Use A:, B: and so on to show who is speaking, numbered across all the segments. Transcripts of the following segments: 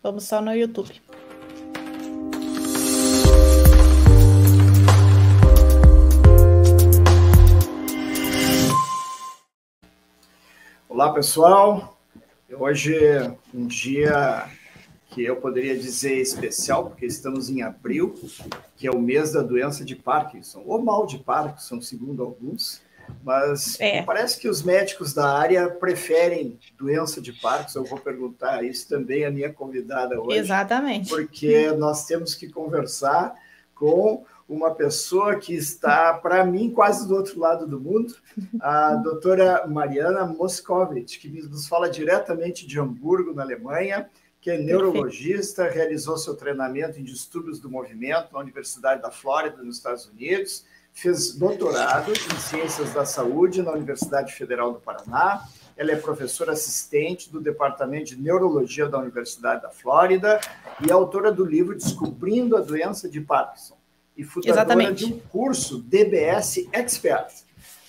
A: Vamos só no YouTube.
B: Olá, pessoal. Hoje é um dia que eu poderia dizer especial, porque estamos em abril, que é o mês da doença de Parkinson, ou mal de Parkinson, segundo alguns. Mas é. parece que os médicos da área preferem doença de Parkinson. Eu vou perguntar isso também à minha convidada hoje.
A: Exatamente.
B: Porque nós temos que conversar com uma pessoa que está, para mim, quase do outro lado do mundo, a doutora Mariana Moscovitch, que nos fala diretamente de Hamburgo, na Alemanha, que é neurologista, realizou seu treinamento em distúrbios do movimento na Universidade da Flórida, nos Estados Unidos, fez doutorado em Ciências da Saúde na Universidade Federal do Paraná. Ela é professora assistente do Departamento de Neurologia da Universidade da Flórida e autora do livro Descobrindo a Doença de Parkinson e fundadora Exatamente. de um curso DBS Expert.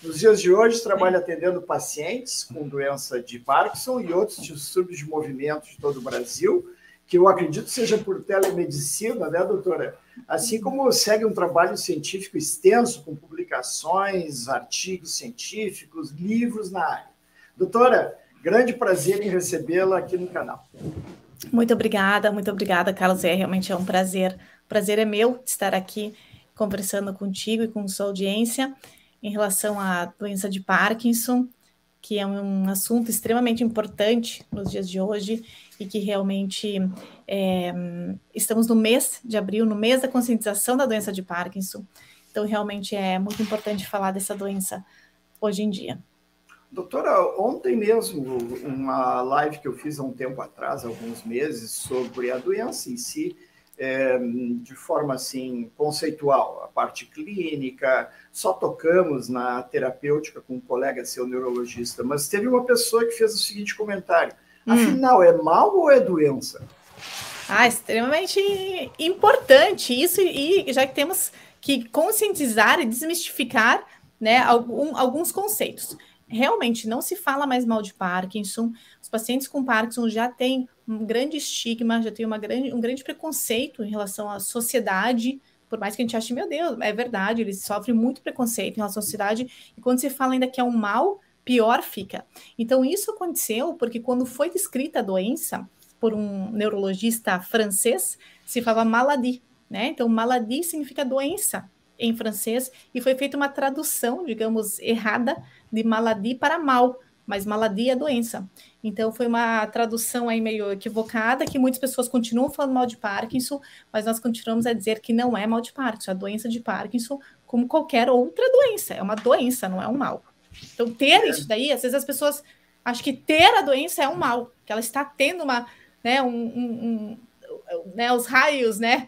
B: Nos dias de hoje, trabalha atendendo pacientes com doença de Parkinson e outros distúrbios de movimento de todo o Brasil, que eu acredito seja por telemedicina, né, doutora? Assim como segue um trabalho científico extenso, com publicações, artigos científicos, livros na área. Doutora, grande prazer em recebê-la aqui no canal.
A: Muito obrigada, muito obrigada, Carlos. É realmente é um prazer. O prazer é meu estar aqui conversando contigo e com sua audiência em relação à doença de Parkinson, que é um assunto extremamente importante nos dias de hoje e que realmente é, estamos no mês de abril, no mês da conscientização da doença de Parkinson. Então, realmente é muito importante falar dessa doença hoje em dia.
B: Doutora, ontem mesmo, uma live que eu fiz há um tempo atrás, alguns meses, sobre a doença em si, é, de forma assim conceitual, a parte clínica, só tocamos na terapêutica com um colega seu neurologista, mas teve uma pessoa que fez o seguinte comentário: Hum. Afinal, é mal ou é doença?
A: Ah, extremamente importante isso, e já que temos que conscientizar e desmistificar né, algum, alguns conceitos. Realmente não se fala mais mal de Parkinson. Os pacientes com Parkinson já têm um grande estigma, já tem uma grande, um grande preconceito em relação à sociedade, por mais que a gente ache, meu Deus, é verdade, eles sofrem muito preconceito em relação à sociedade, e quando se fala ainda que é um mal, pior fica. Então, isso aconteceu porque quando foi descrita a doença por um neurologista francês, se falava maladie, né? Então, maladie significa doença em francês, e foi feita uma tradução, digamos, errada de maladie para mal, mas maladie é doença. Então, foi uma tradução aí meio equivocada, que muitas pessoas continuam falando mal de Parkinson, mas nós continuamos a dizer que não é mal de Parkinson, a doença de Parkinson, como qualquer outra doença, é uma doença, não é um mal. Então, ter é. isso daí, às vezes as pessoas acham que ter a doença é um mal, que ela está tendo uma, né, um, um, um né, os raios, né,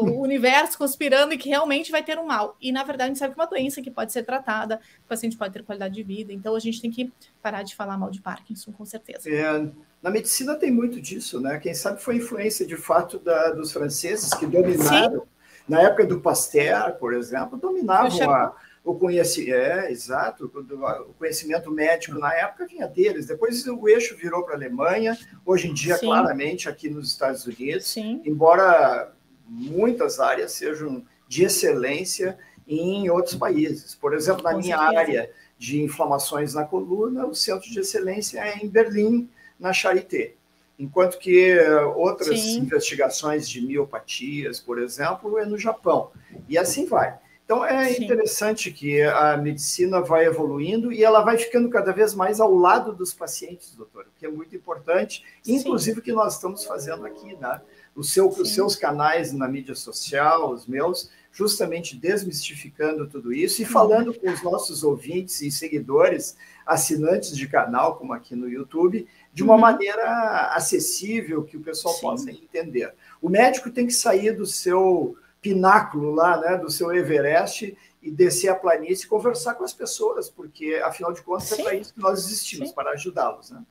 A: o universo conspirando e que realmente vai ter um mal. E, na verdade, a gente sabe que é uma doença que pode ser tratada, o paciente pode ter qualidade de vida. Então, a gente tem que parar de falar mal de Parkinson, com certeza.
B: É, na medicina tem muito disso, né? Quem sabe foi influência, de fato, da, dos franceses que dominaram. Sim. Na época do Pasteur, por exemplo, dominavam a o conhecimento, é, exato, o conhecimento médico na época vinha deles. Depois o eixo virou para a Alemanha, hoje em dia, Sim. claramente, aqui nos Estados Unidos, Sim. embora muitas áreas sejam de excelência em outros países. Por exemplo, na Com minha certeza. área de inflamações na coluna, o centro de excelência é em Berlim, na Charité. Enquanto que outras Sim. investigações de miopatias, por exemplo, é no Japão. E assim vai. Então é Sim. interessante que a medicina vai evoluindo e ela vai ficando cada vez mais ao lado dos pacientes, doutor, o que é muito importante, inclusive o que nós estamos fazendo aqui, né? Seu, os seus canais na mídia social, os meus, justamente desmistificando tudo isso e falando com os nossos ouvintes e seguidores, assinantes de canal, como aqui no YouTube, de uma uhum. maneira acessível que o pessoal Sim. possa entender. O médico tem que sair do seu pináculo lá, né, do seu Everest e descer a planície e conversar com as pessoas, porque afinal de contas é Sim. é para isso que nós existimos, Sim. para ajudá-los, né?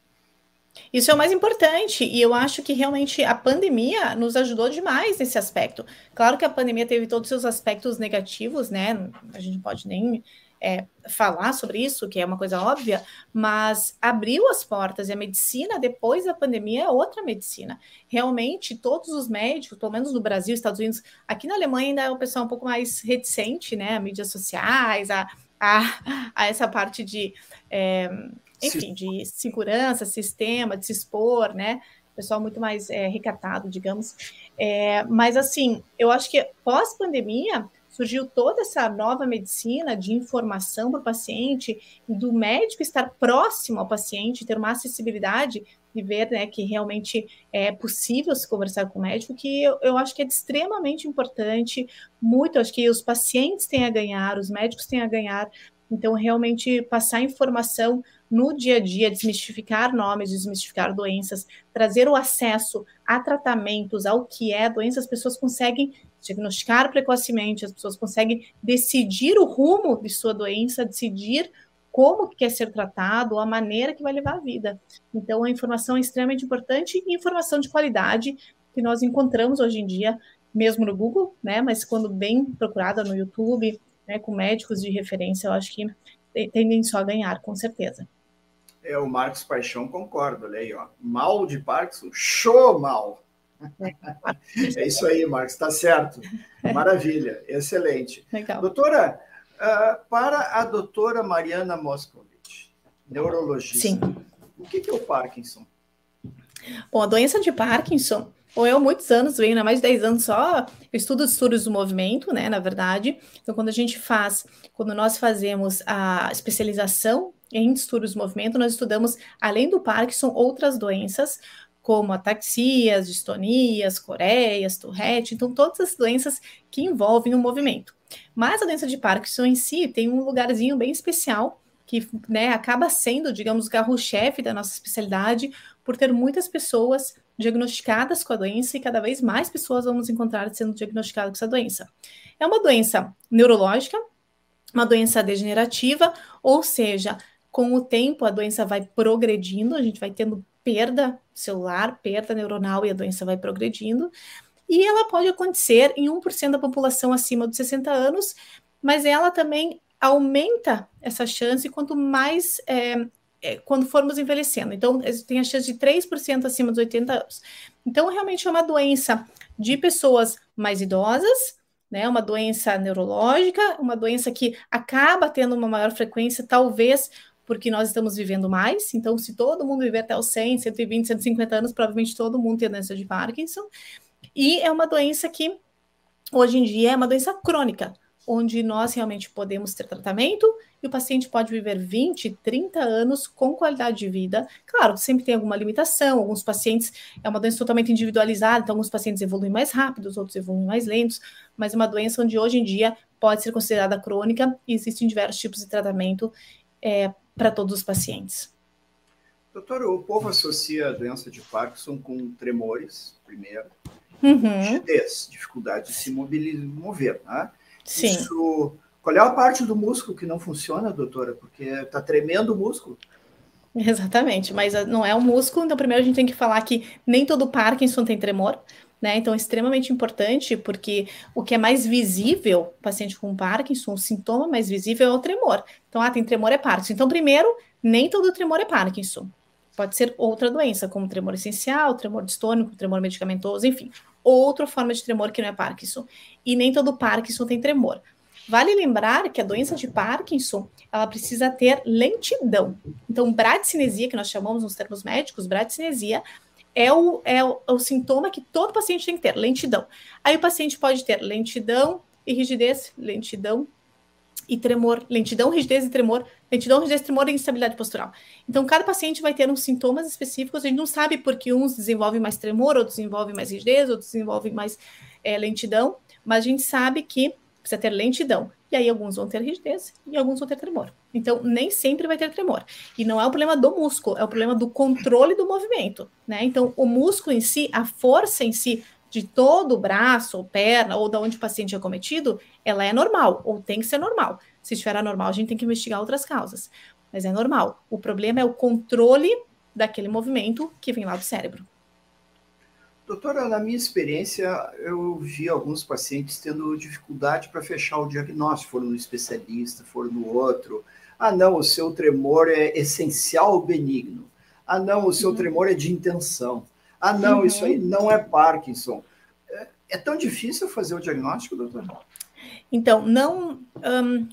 A: Isso é o mais importante, e eu acho que realmente a pandemia nos ajudou demais nesse aspecto. Claro que a pandemia teve todos os seus aspectos negativos, né? A gente pode nem é, falar sobre isso, que é uma coisa óbvia, mas abriu as portas e a medicina, depois da pandemia, é outra medicina. Realmente, todos os médicos, pelo menos no Brasil, Estados Unidos, aqui na Alemanha ainda é o pessoal um pouco mais reticente, né? A mídias sociais, a, a, a essa parte de. É, enfim, de segurança, sistema, de se expor, né? pessoal muito mais é, recatado, digamos. É, mas, assim, eu acho que pós-pandemia surgiu toda essa nova medicina de informação para o paciente, do médico estar próximo ao paciente, ter uma acessibilidade e ver né, que realmente é possível se conversar com o médico, que eu, eu acho que é extremamente importante, muito, acho que os pacientes têm a ganhar, os médicos têm a ganhar, então realmente passar informação no dia a dia, desmistificar nomes, desmistificar doenças, trazer o acesso a tratamentos, ao que é doença, as pessoas conseguem diagnosticar precocemente, as pessoas conseguem decidir o rumo de sua doença, decidir como quer ser tratado, a maneira que vai levar a vida. Então, a informação é extremamente importante e informação de qualidade que nós encontramos hoje em dia, mesmo no Google, né? Mas quando bem procurada no YouTube, né, com médicos de referência, eu acho que tendem só a ganhar, com certeza.
B: É, o Marcos Paixão concorda, olha aí, ó. Mal de Parkinson, show mal. É isso aí, Marcos, está certo. Maravilha, excelente. Legal. Doutora, uh, para a doutora Mariana Moscovitch, neurologista, Sim. o que é o Parkinson?
A: Bom, a doença de Parkinson, ou eu há muitos anos, venho há mais de 10 anos só, eu estudo distúrbios do movimento, né, na verdade. Então, quando a gente faz, quando nós fazemos a especialização em distúrbios do movimento, nós estudamos, além do Parkinson, outras doenças, como ataxias, distonias, coreias, Tourette, então todas as doenças que envolvem o movimento. Mas a doença de Parkinson em si tem um lugarzinho bem especial, que né, acaba sendo, digamos, o carro-chefe da nossa especialidade, por ter muitas pessoas diagnosticadas com a doença e cada vez mais pessoas vamos encontrar sendo diagnosticadas com essa doença. É uma doença neurológica, uma doença degenerativa, ou seja, com o tempo a doença vai progredindo, a gente vai tendo perda celular, perda neuronal e a doença vai progredindo. E ela pode acontecer em 1% da população acima dos 60 anos, mas ela também aumenta essa chance quanto mais é, é, quando formos envelhecendo. Então, tem a chance de 3% acima dos 80 anos. Então, realmente é uma doença de pessoas mais idosas, né? Uma doença neurológica, uma doença que acaba tendo uma maior frequência, talvez porque nós estamos vivendo mais. Então, se todo mundo viver até os 100, 120, 150 anos, provavelmente todo mundo tem a doença de Parkinson. E é uma doença que, hoje em dia, é uma doença crônica, onde nós realmente podemos ter tratamento e o paciente pode viver 20, 30 anos com qualidade de vida. Claro, sempre tem alguma limitação, alguns pacientes, é uma doença totalmente individualizada, então alguns pacientes evoluem mais rápido, outros evoluem mais lentos, mas é uma doença onde hoje em dia pode ser considerada crônica e existem diversos tipos de tratamento é, para todos os pacientes.
B: Doutor, o povo associa a doença de Parkinson com tremores, primeiro, uhum. rigidez, dificuldade de se mover, né? Sim. Isso, qual é a parte do músculo que não funciona, doutora? Porque está tremendo o músculo.
A: Exatamente, mas ah, não é o músculo, então primeiro a gente tem que falar que nem todo Parkinson tem tremor, né? Então é extremamente importante, porque o que é mais visível, paciente com Parkinson, o sintoma mais visível é o tremor. Então, ah, tem tremor é Parkinson. Então, primeiro, nem todo tremor é Parkinson. Pode ser outra doença, como tremor essencial, tremor distônico, tremor medicamentoso, enfim, outra forma de tremor que não é Parkinson. E nem todo Parkinson tem tremor. Vale lembrar que a doença de Parkinson, ela precisa ter lentidão. Então, bradicinesia, que nós chamamos nos termos médicos, bradicinesia, é o, é o, é o sintoma que todo paciente tem que ter, lentidão. Aí o paciente pode ter lentidão e rigidez, lentidão e tremor, lentidão, rigidez e tremor, lentidão, rigidez, tremor e instabilidade postural. Então, cada paciente vai ter uns sintomas específicos, a gente não sabe porque uns desenvolvem mais tremor, outros desenvolvem mais rigidez, outros desenvolvem mais é, lentidão, mas a gente sabe que precisa ter lentidão. E aí alguns vão ter rigidez e alguns vão ter tremor. Então, nem sempre vai ter tremor. E não é o problema do músculo, é o problema do controle do movimento, né? Então, o músculo em si, a força em si de todo o braço ou perna ou da onde o paciente é cometido, ela é normal ou tem que ser normal. Se estiver anormal, a gente tem que investigar outras causas. Mas é normal. O problema é o controle daquele movimento que vem lá do cérebro.
B: Doutora, na minha experiência, eu vi alguns pacientes tendo dificuldade para fechar o diagnóstico, foram no especialista, foram no outro. Ah, não, o seu tremor é essencial benigno. Ah, não, o seu uhum. tremor é de intenção. Ah, não, uhum. isso aí não é Parkinson. É, é, tão difícil fazer o diagnóstico, doutora?
A: Então, não. Um,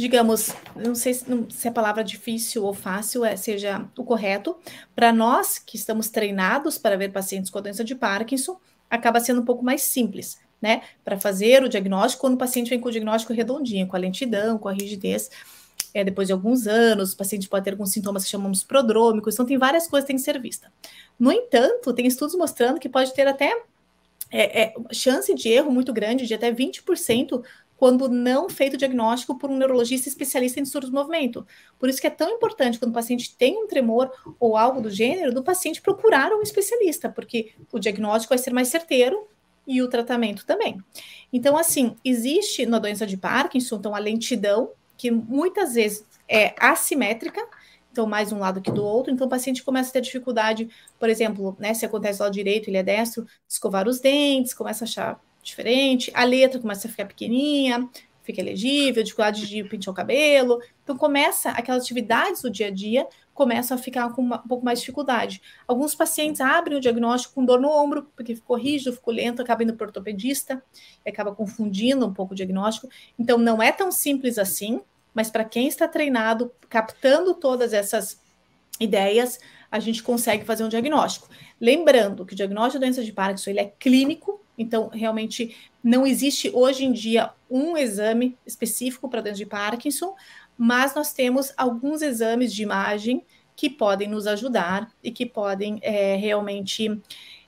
A: digamos, não sei se, a palavra difícil ou fácil é, seja o correto. Para nós que estamos treinados para ver pacientes com doença de Parkinson, acaba sendo um pouco mais simples, né? Para fazer o diagnóstico, quando o paciente vem com o diagnóstico redondinho, com a lentidão, com a rigidez é, depois de alguns anos, o paciente pode ter alguns sintomas que chamamos prodrômicos, então tem várias coisas que têm que ser vista. No entanto, tem estudos mostrando que pode ter até é, é, chance de erro muito grande, de até 20%, quando não feito o diagnóstico por um neurologista especialista em distúrbios do movimento. Por isso que é tão importante, quando o paciente tem um tremor ou algo do gênero, do paciente procurar um especialista, porque o diagnóstico vai ser mais certeiro e o tratamento também. Então, assim, existe na doença de Parkinson, então, a lentidão, que muitas vezes é assimétrica, então mais um lado que do outro, então o paciente começa a ter dificuldade, por exemplo, né, se acontece lá direito, ele é destro, escovar os dentes, começa a achar diferente, a letra começa a ficar pequenininha, fica elegível, dificuldade de pentear o cabelo, então começa aquelas atividades do dia a dia começam a ficar com uma, um pouco mais de dificuldade. Alguns pacientes abrem o diagnóstico com dor no ombro, porque ficou rígido, ficou lento, acaba indo para ortopedista, acaba confundindo um pouco o diagnóstico. Então, não é tão simples assim, mas para quem está treinado, captando todas essas ideias, a gente consegue fazer um diagnóstico. Lembrando que o diagnóstico de doença de Parkinson ele é clínico, então realmente não existe hoje em dia um exame específico para doença de Parkinson, mas nós temos alguns exames de imagem que podem nos ajudar e que podem é, realmente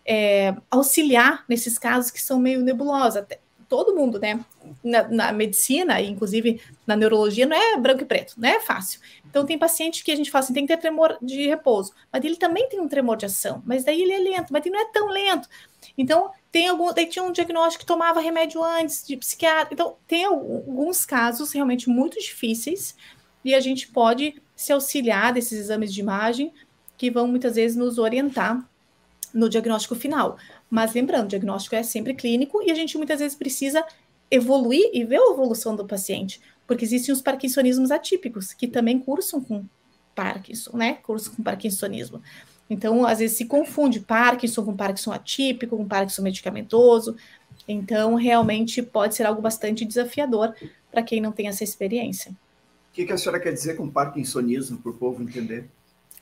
A: é, auxiliar nesses casos que são meio nebulosos. Até, todo mundo, né? Na, na, medicina, inclusive na neurologia, não é branco e preto, não é fácil. Então, tem paciente que a gente fala assim, tem que ter tremor de repouso, mas ele também tem um tremor de ação, mas daí ele é lento, mas ele não é tão lento. Então, tem algum, daí tinha um diagnóstico que tomava remédio antes de psiquiatra. Então, tem alguns casos realmente muito difíceis e a gente pode se auxiliar desses exames de imagem que vão muitas vezes nos orientar no diagnóstico final. Mas lembrando, o diagnóstico é sempre clínico e a gente muitas vezes precisa evoluir e ver a evolução do paciente, porque existem os parkinsonismos atípicos, que também cursam com Parkinson, né? Cursam com parkinsonismo. Então, às vezes se confunde Parkinson com Parkinson atípico, com Parkinson medicamentoso. Então, realmente pode ser algo bastante desafiador para quem não tem essa experiência.
B: O que, que a senhora quer dizer com parkinsonismo, para o povo entender?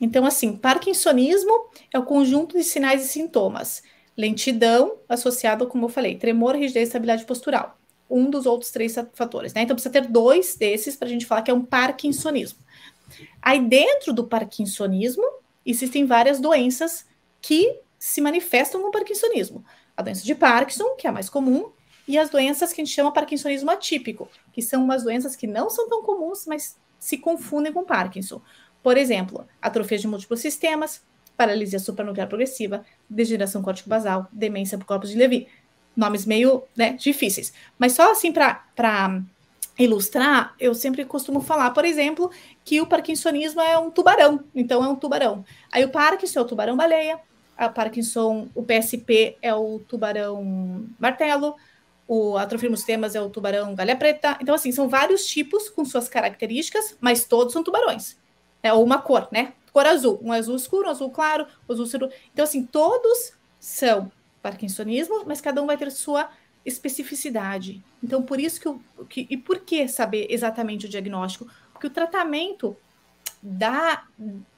A: Então, assim, parkinsonismo é o conjunto de sinais e sintomas lentidão associada, como eu falei, tremor, rigidez e estabilidade postural. Um dos outros três fatores, né? Então precisa ter dois desses para a gente falar que é um parkinsonismo. Aí dentro do parkinsonismo existem várias doenças que se manifestam com parkinsonismo. A doença de Parkinson, que é a mais comum, e as doenças que a gente chama parkinsonismo atípico, que são umas doenças que não são tão comuns, mas se confundem com Parkinson. Por exemplo, atrofia de múltiplos sistemas, paralisia supranuclear progressiva, degeneração córtico-basal, demência por corpos de Levy. Nomes meio né, difíceis. Mas só assim para ilustrar, eu sempre costumo falar, por exemplo, que o parkinsonismo é um tubarão. Então, é um tubarão. Aí o Parkinson é o tubarão-baleia, a Parkinson, o PSP é o tubarão martelo, o atrofia temas é o tubarão galha preta. Então, assim, são vários tipos com suas características, mas todos são tubarões. É, ou uma cor, né? cor azul, um azul escuro, um azul claro, um azul escuro. Então, assim, todos são parkinsonismo, mas cada um vai ter sua especificidade. Então, por isso que, o, que e por que saber exatamente o diagnóstico? Porque o tratamento da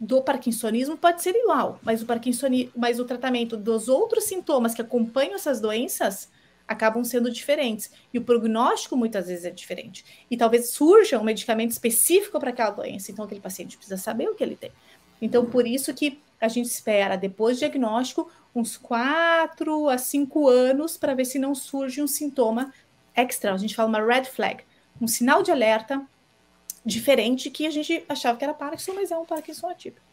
A: do parkinsonismo pode ser igual, mas o parkinsonismo, mas o tratamento dos outros sintomas que acompanham essas doenças acabam sendo diferentes. E o prognóstico muitas vezes é diferente. E talvez surja um medicamento específico para aquela doença. Então, aquele paciente precisa saber o que ele tem. Então, por isso que a gente espera, depois do diagnóstico, uns quatro a cinco anos para ver se não surge um sintoma extra. A gente fala uma red flag, um sinal de alerta diferente que a gente achava que era Parkinson, mas é um Parkinson atípico.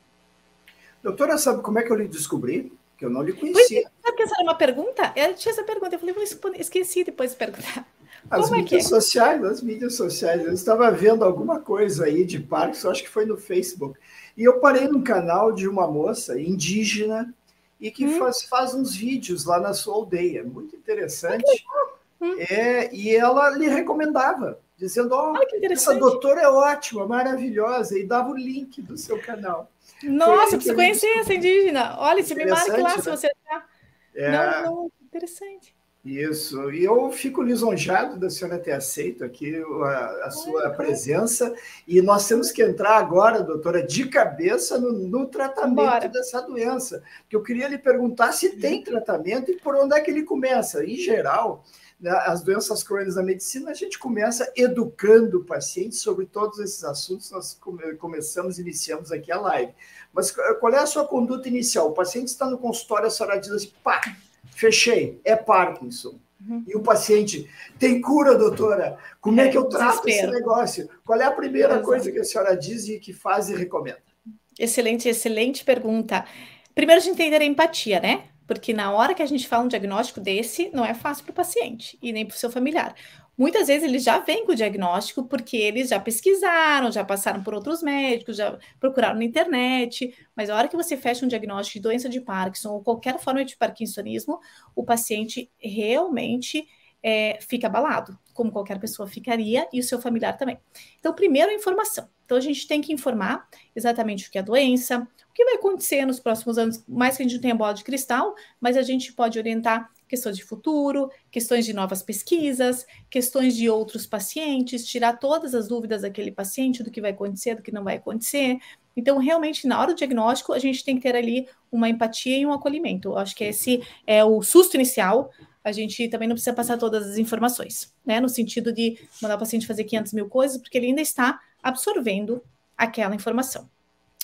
B: Doutora, sabe como é que eu lhe descobri? Que eu não lhe conhecia.
A: Pois, sabe que essa era uma pergunta? Eu tinha essa pergunta, eu falei, vou esqueci depois de perguntar.
B: As Como mídias é é? sociais, as mídias sociais. Eu estava vendo alguma coisa aí de Parkinson, acho que foi no Facebook. E eu parei num canal de uma moça indígena e que hum. faz, faz uns vídeos lá na sua aldeia. Muito interessante. Hum. É, e ela lhe recomendava, dizendo: Ó, oh, essa doutora é ótima, maravilhosa, e dava o link do seu canal.
A: Nossa, preciso conhecer essa indígena. Olha, se me marque lá né? se você está. É... Não, não, interessante.
B: Isso, e eu fico lisonjado da senhora ter aceito aqui a, a sua presença, e nós temos que entrar agora, doutora, de cabeça no, no tratamento Bora. dessa doença, que eu queria lhe perguntar se tem tratamento e por onde é que ele começa. Em geral, né, as doenças crônicas da medicina, a gente começa educando o paciente sobre todos esses assuntos, nós come, começamos, iniciamos aqui a live. Mas qual é a sua conduta inicial? O paciente está no consultório, a senhora diz assim, pá, fechei, é Parkinson. Uhum. E o paciente tem cura, doutora. Como é, é que eu trato desespero. esse negócio? Qual é a primeira Exato. coisa que a senhora diz e que faz e recomenda?
A: Excelente, excelente pergunta. Primeiro, a gente entender a empatia, né? Porque na hora que a gente fala um diagnóstico desse, não é fácil para o paciente e nem para o seu familiar. Muitas vezes eles já vêm com o diagnóstico porque eles já pesquisaram, já passaram por outros médicos, já procuraram na internet, mas a hora que você fecha um diagnóstico de doença de Parkinson ou qualquer forma de parkinsonismo, o paciente realmente é, fica abalado, como qualquer pessoa ficaria, e o seu familiar também. Então, primeiro, a informação. Então, a gente tem que informar exatamente o que é a doença, o que vai acontecer nos próximos anos, mais que a gente não tenha bola de cristal, mas a gente pode orientar questões de futuro, questões de novas pesquisas, questões de outros pacientes, tirar todas as dúvidas daquele paciente do que vai acontecer, do que não vai acontecer. Então, realmente, na hora do diagnóstico, a gente tem que ter ali uma empatia e um acolhimento. Eu acho que esse é o susto inicial. A gente também não precisa passar todas as informações, né? No sentido de mandar o paciente fazer 500 mil coisas, porque ele ainda está absorvendo aquela informação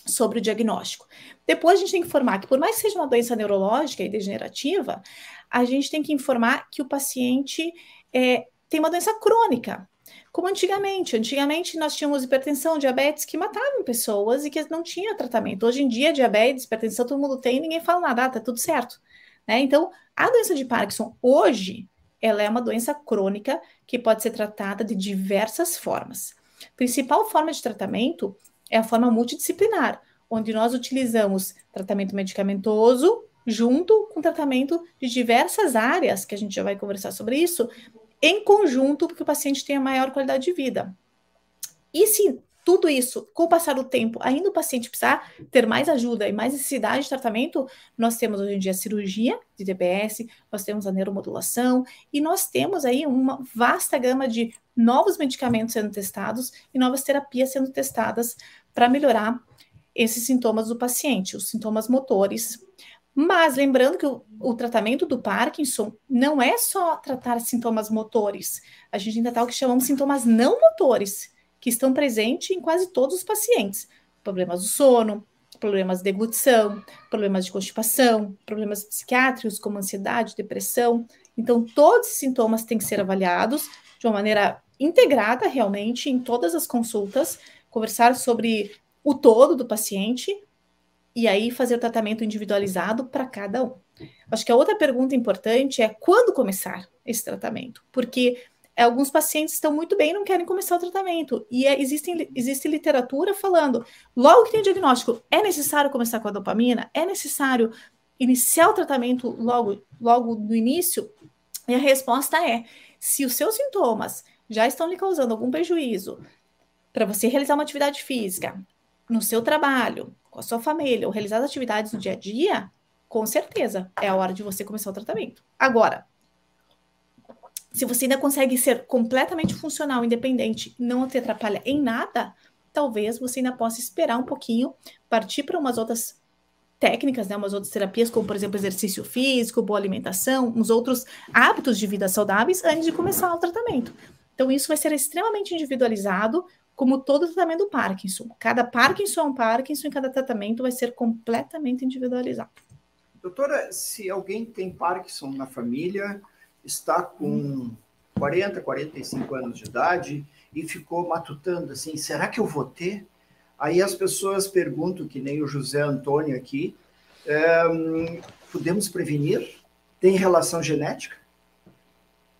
A: sobre o diagnóstico. Depois a gente tem que informar que, por mais que seja uma doença neurológica e degenerativa, a gente tem que informar que o paciente é, tem uma doença crônica. Como antigamente. Antigamente nós tínhamos hipertensão, diabetes que matavam pessoas e que não tinha tratamento. Hoje em dia, diabetes, hipertensão, todo mundo tem ninguém fala nada, ah, tá tudo certo. Né? Então, a doença de Parkinson, hoje, ela é uma doença crônica que pode ser tratada de diversas formas. Principal forma de tratamento é a forma multidisciplinar, onde nós utilizamos tratamento medicamentoso junto com tratamento de diversas áreas, que a gente já vai conversar sobre isso, em conjunto, porque o paciente tenha maior qualidade de vida. E se tudo isso, com o passar do tempo, ainda o paciente precisar ter mais ajuda e mais necessidade de tratamento, nós temos hoje em dia cirurgia de DBS, nós temos a neuromodulação e nós temos aí uma vasta gama de novos medicamentos sendo testados e novas terapias sendo testadas para melhorar esses sintomas do paciente, os sintomas motores. Mas lembrando que o, o, tratamento do Parkinson não é só tratar sintomas motores, a gente ainda está o que chamamos sintomas não motores, que estão presentes em quase todos os pacientes. Problemas do sono, problemas de deglutição, problemas de constipação, problemas psiquiátricos como ansiedade, depressão. Então, todos esses sintomas têm que ser avaliados de uma maneira integrada realmente em todas as consultas, conversar sobre o todo do paciente e aí fazer o tratamento individualizado para cada um. Acho que a outra pergunta importante é quando começar esse tratamento, porque alguns pacientes estão muito bem e não querem começar o tratamento. E é, existem, existe literatura falando, logo que tem o diagnóstico, é necessário começar com a dopamina? É necessário iniciar o tratamento logo, logo no início? E a resposta é: se os seus sintomas já estão lhe causando algum prejuízo para você realizar uma atividade física no seu trabalho, com a sua família, ou realizar atividades no dia a dia, com certeza é a hora de você começar o tratamento. Agora, se você ainda consegue ser completamente funcional, independente, não te atrapalha em nada, talvez você ainda possa esperar um pouquinho, partir para umas outras técnicas, né, umas outras terapias, como por exemplo exercício físico, boa alimentação, uns outros hábitos de vida saudáveis antes de começar o tratamento. Então, isso vai ser extremamente individualizado, como todo tratamento do Parkinson. Cada Parkinson é um Parkinson e cada tratamento vai ser completamente individualizado.
B: Doutora, se alguém tem Parkinson na família, está com 40, 45 anos de idade e ficou matutando assim, será que eu vou ter? Aí as pessoas perguntam, que nem o José Antônio aqui, ehm, podemos prevenir? Tem relação genética?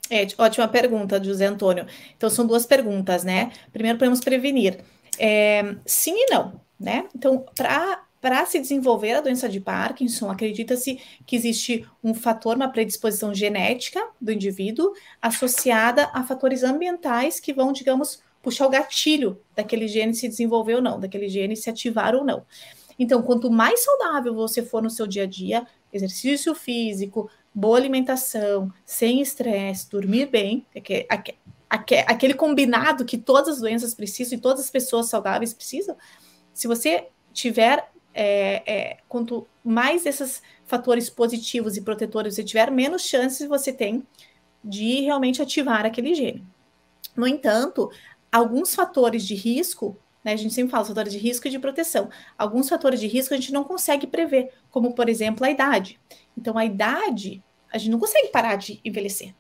A: É, ótima pergunta, José Antônio. Então, são duas perguntas, né? Primeiro, podemos prevenir. É, sim e não, né? Então, para para se desenvolver a doença de Parkinson, acredita-se que existe um fator, uma predisposição genética do indivíduo associada a fatores ambientais que vão, digamos, puxar o gatilho daquele gene se desenvolver ou não, daquele gene se ativar ou não. Então, quanto mais saudável você for no seu dia a dia, exercício físico, boa alimentação, sem estresse, dormir bem, aquele combinado que todas as doenças precisam e todas as pessoas saudáveis precisam, se você tiver é, é, quanto mais esses fatores positivos e protetores você tiver, menos chances você tem de realmente ativar aquele gene. No entanto, alguns fatores de risco, né, a gente sempre fala fatores de risco e de proteção, alguns fatores de risco a gente não consegue prever, como por exemplo a idade. Então, a idade, a gente não consegue parar de envelhecer.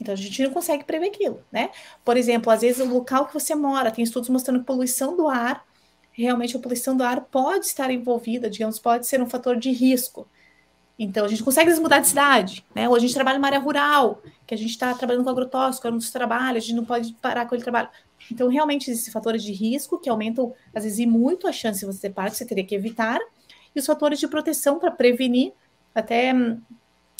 A: Então, a gente não consegue prever aquilo, né? Por exemplo, às vezes o local que você mora, tem estudos mostrando que poluição do ar realmente a poluição do ar pode estar envolvida, digamos, pode ser um fator de risco. Então, a gente consegue mudar de cidade, né? Ou a gente trabalha numa área rural, que a gente está trabalhando com agrotóxico, é um dos trabalhos, a gente não pode parar com aquele trabalho. Então, realmente, existem fatores de risco que aumentam, às vezes, muito a chance de você ter parto, que você teria que evitar, e os fatores de proteção para prevenir, até hum,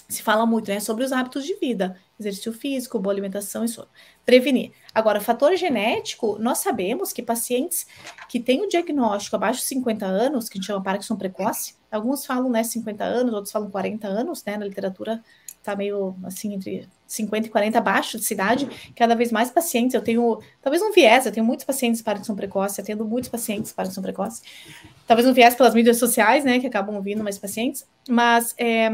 A: se fala muito, né, sobre os hábitos de vida exercício físico, boa alimentação e sono. Prevenir. Agora, fator genético, nós sabemos que pacientes que têm o diagnóstico abaixo de 50 anos, que a gente chama Parkinson precoce, alguns falam, né, 50 anos, outros falam 40 anos, né, na literatura tá meio assim entre 50 e 40 abaixo de cidade, cada vez mais pacientes, eu tenho, talvez um viés, eu tenho muitos pacientes Parkinson precoce, atendo muitos pacientes Parkinson precoce, talvez um viés pelas mídias sociais, né, que acabam ouvindo mais pacientes, mas é,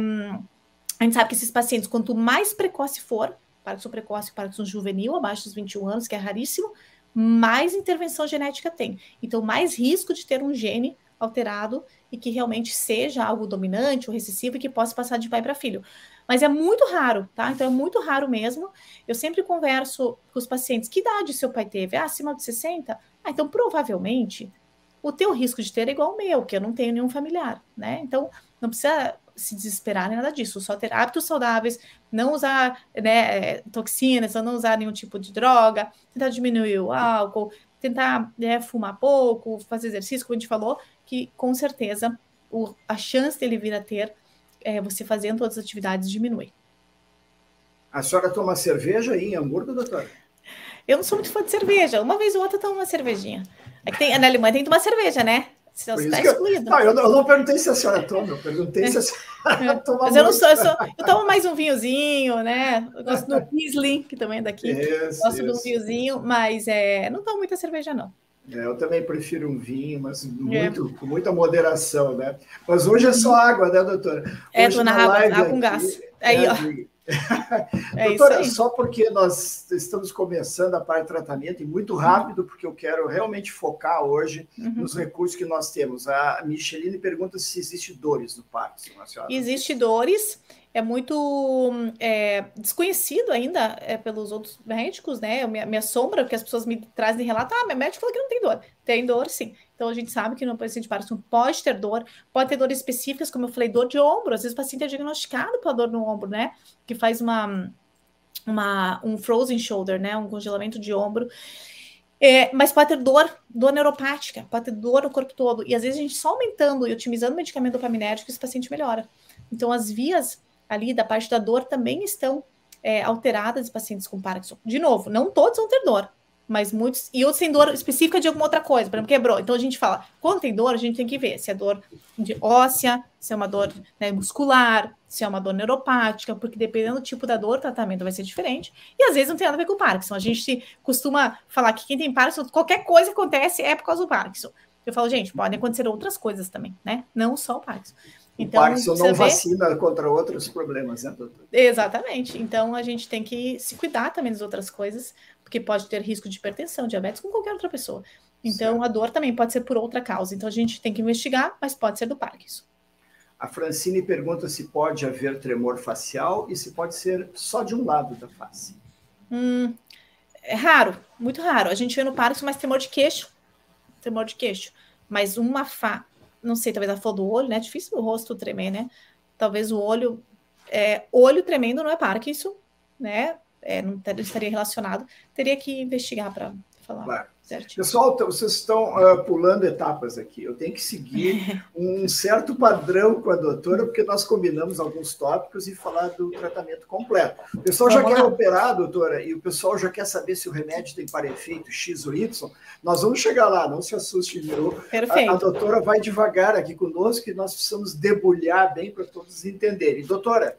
A: a gente sabe que esses pacientes, quanto mais precoce for, Parkinson precoce, Parkinson juvenil, abaixo dos 21 anos, que é raríssimo, mais intervenção genética tem. Então, mais risco de ter um gene alterado e que realmente seja algo dominante ou recessivo e que possa passar de pai para filho. Mas é muito raro, tá? Então é muito raro mesmo. Eu sempre converso com os pacientes: que idade seu pai teve? Ah, acima de 60? Ah, então provavelmente o teu risco de ter é igual ao meu, que eu não tenho nenhum familiar, né? Então não precisa se desesperar nem nada disso, só ter hábitos saudáveis, não usar né, toxinas, não usar nenhum tipo de droga, tentar diminuir o álcool, tentar né, fumar pouco, fazer exercício, como a gente falou, que com certeza o, a chance dele vir a ter é, você fazendo todas as atividades diminui.
B: A senhora toma cerveja aí em Hamburgo, doutora?
A: Eu não sou muito fã de cerveja. Uma vez ou outra eu tomo uma cervejinha. É tem, na Alemanha tem que tomar cerveja, né? Você está excluído.
B: Eu, não, eu, eu, não perguntei se a senhora toma, eu perguntei se a senhora
A: é. toma. Mas eu não sou, eu, sou, eu tomo mais um vinhozinho, né? Eu gosto do Riesling, que também é daqui. Isso, gosto isso. de um vinhozinho, mas é, não tomo muita cerveja, não.
B: É, eu também prefiro um vinho, mas muito, é. com muita moderação, né? Mas hoje é só água, né, doutora?
A: É, hoje é, tô na, na água, com gás. Aí, ó.
B: É Doutora, só porque nós estamos começando a parte de tratamento e muito rápido, porque eu quero realmente focar hoje uhum. nos recursos que nós temos. A Micheline pergunta se existe dores no Parkinson.
A: Existe dores, é muito é, desconhecido ainda é, pelos outros médicos, né? Me, me assombra porque as pessoas me trazem relato, ah, meu médico falou que não tem dor. Tem dor, sim. Então a gente sabe que no paciente de Parkinson pode ter dor, pode ter dores específicas, como eu falei, dor de ombro. Às vezes o paciente é diagnosticado pela dor no ombro, né? Que faz uma, uma um frozen shoulder, né? Um congelamento de ombro. É, mas pode ter dor, dor neuropática, pode ter dor no corpo todo. E às vezes a gente só aumentando e otimizando o medicamento dopaminérgico, esse paciente melhora. Então as vias ali da parte da dor também estão é, alteradas em pacientes com Parkinson. De novo, não todos vão ter dor, mas muitos. E outros têm dor específica de alguma outra coisa, por exemplo, quebrou. Então a gente fala, quando tem dor, a gente tem que ver se é dor de óssea, se é uma dor né, muscular, se é uma dor neuropática, porque dependendo do tipo da dor, o tratamento vai ser diferente. E às vezes não tem nada a ver com o Parkinson. A gente costuma falar que quem tem Parkinson, qualquer coisa que acontece é por causa do Parkinson. Eu falo, gente, podem acontecer outras coisas também, né? Não só o Parkinson.
B: Então, o Parkinson não vacina contra outros problemas, né, doutor?
A: Exatamente. Então, a gente tem que se cuidar também das outras coisas, porque pode ter risco de hipertensão, diabetes com qualquer outra pessoa. Então, certo. a dor também pode ser por outra causa. Então, a gente tem que investigar, mas pode ser do Parkinson.
B: A Francine pergunta se pode haver tremor facial e se pode ser só de um lado da face.
A: Hum, é raro, muito raro. A gente vê no Parkinson mais tremor de queixo, tremor de queixo. Mas uma fa não sei, talvez a flor do olho, né? Difícil o rosto tremer, né? Talvez o olho, é, olho tremendo não é Parkinson, né? É, não estaria relacionado. Teria que investigar para falar.
B: Claro, Certo. Pessoal, vocês estão uh, pulando etapas aqui. Eu tenho que seguir um certo padrão com a doutora, porque nós combinamos alguns tópicos e falar do tratamento completo. O pessoal já quer operar, doutora, e o pessoal já quer saber se o remédio tem para efeito X ou Y. Nós vamos chegar lá, não se assuste, virou. Perfeito. A, a doutora vai devagar aqui conosco e nós precisamos debulhar bem para todos entenderem. Doutora,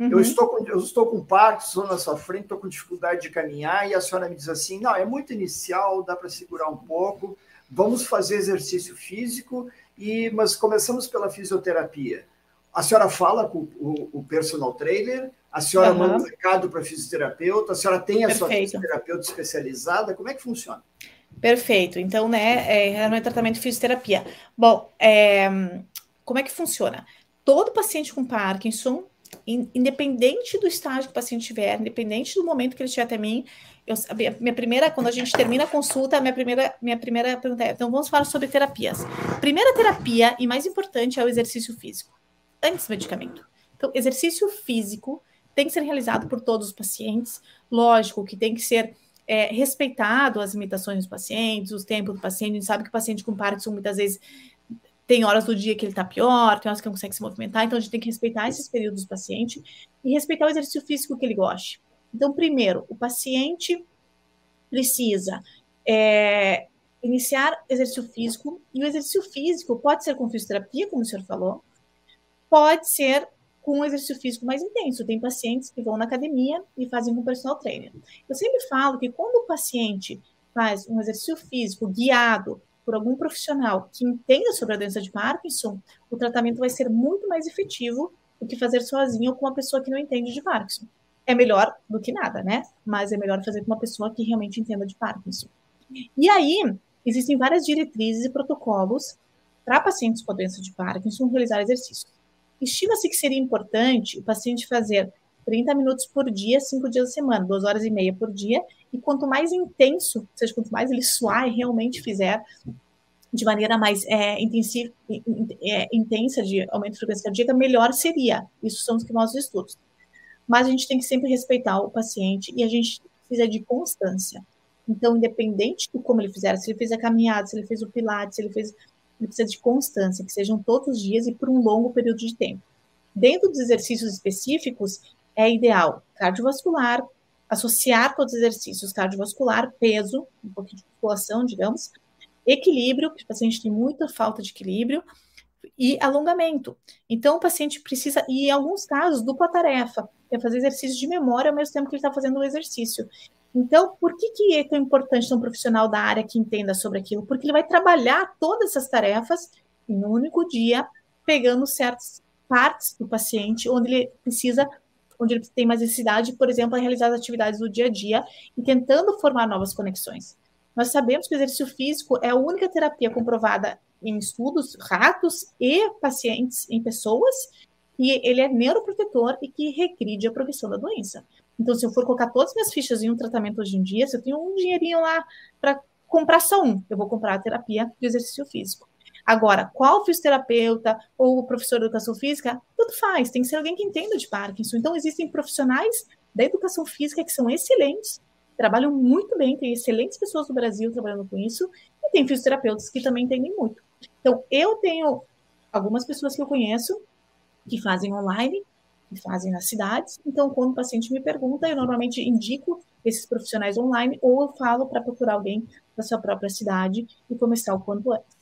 B: Uhum. Eu, estou com, eu estou com Parkinson na sua frente, estou com dificuldade de caminhar, e a senhora me diz assim: não, é muito inicial, dá para segurar um pouco, vamos fazer exercício físico, e mas começamos pela fisioterapia. A senhora fala com o, o personal trainer, a senhora uhum. manda um recado para fisioterapeuta, a senhora tem a Perfeito. sua fisioterapeuta especializada, como é que funciona?
A: Perfeito. Então, né, é, não é tratamento de fisioterapia. Bom, é, como é que funciona? Todo paciente com Parkinson independente do estágio que o paciente tiver, independente do momento que ele estiver até mim, eu, minha primeira, quando a gente termina a consulta, minha primeira, minha primeira pergunta é: então vamos falar sobre terapias. Primeira terapia e mais importante é o exercício físico, antes do medicamento. Então, exercício físico tem que ser realizado por todos os pacientes, lógico que tem que ser é, respeitado as limitações dos pacientes, os tempos do paciente. A gente sabe que o paciente com Parkinson muitas vezes tem horas do dia que ele está pior, tem horas que não consegue se movimentar, então a gente tem que respeitar esses períodos do paciente e respeitar o exercício físico que ele goste. Então, primeiro, o paciente precisa é, iniciar exercício físico, e o exercício físico pode ser com fisioterapia, como o senhor falou, pode ser com um exercício físico mais intenso. Tem pacientes que vão na academia e fazem com personal trainer. Eu sempre falo que quando o paciente faz um exercício físico guiado por algum profissional que entenda sobre a doença de Parkinson, o tratamento vai ser muito mais efetivo do que fazer sozinho com uma pessoa que não entende de Parkinson. É melhor do que nada, né? Mas é melhor fazer com uma pessoa que realmente entenda de Parkinson. E aí, existem várias diretrizes e protocolos para pacientes com a doença de Parkinson realizar exercícios. Estima-se que seria importante o paciente fazer 30 minutos por dia, 5 dias da semana, 2 horas e meia por dia, e quanto mais intenso, ou seja, quanto mais ele suar e realmente fizer de maneira mais é, intensiva, é, intensa de aumento de frequência cardíaca, melhor seria. Isso são os que nossos estudos. Mas a gente tem que sempre respeitar o paciente e a gente precisa de constância. Então, independente de como ele fizer, se ele fez a caminhada, se ele fez o pilates, se ele fez, ele precisa de constância, que sejam todos os dias e por um longo período de tempo. Dentro dos exercícios específicos, é ideal cardiovascular, associar todos os exercícios cardiovascular, peso, um pouquinho de musculação, digamos, equilíbrio, porque o paciente tem muita falta de equilíbrio, e alongamento. Então, o paciente precisa, e em alguns casos, dupla tarefa, é fazer exercício de memória ao mesmo tempo que ele está fazendo o exercício. Então, por que, que é tão importante ter um profissional da área que entenda sobre aquilo? Porque ele vai trabalhar todas essas tarefas em um único dia, pegando certas partes do paciente onde ele precisa onde ele tem mais necessidade, por exemplo, a realizar as atividades do dia a dia e tentando formar novas conexões. Nós sabemos que o exercício físico é a única terapia comprovada em estudos, ratos e pacientes em pessoas, e ele é neuroprotetor e que regride a progressão da doença. Então, se eu for colocar todas as minhas fichas em um tratamento hoje em dia, se eu tenho um dinheirinho lá para comprar só um, eu vou comprar a terapia de exercício físico. Agora, qual fisioterapeuta ou professor de educação física, tudo faz, tem que ser alguém que entenda de Parkinson. Então, existem profissionais da educação física que são excelentes, trabalham muito bem, tem excelentes pessoas no Brasil trabalhando com isso, e tem fisioterapeutas que também entendem muito. Então, eu tenho algumas pessoas que eu conheço que fazem online, que fazem nas cidades. Então, quando o paciente me pergunta, eu normalmente indico esses profissionais online ou eu falo para procurar alguém da sua própria cidade e começar o quanto antes.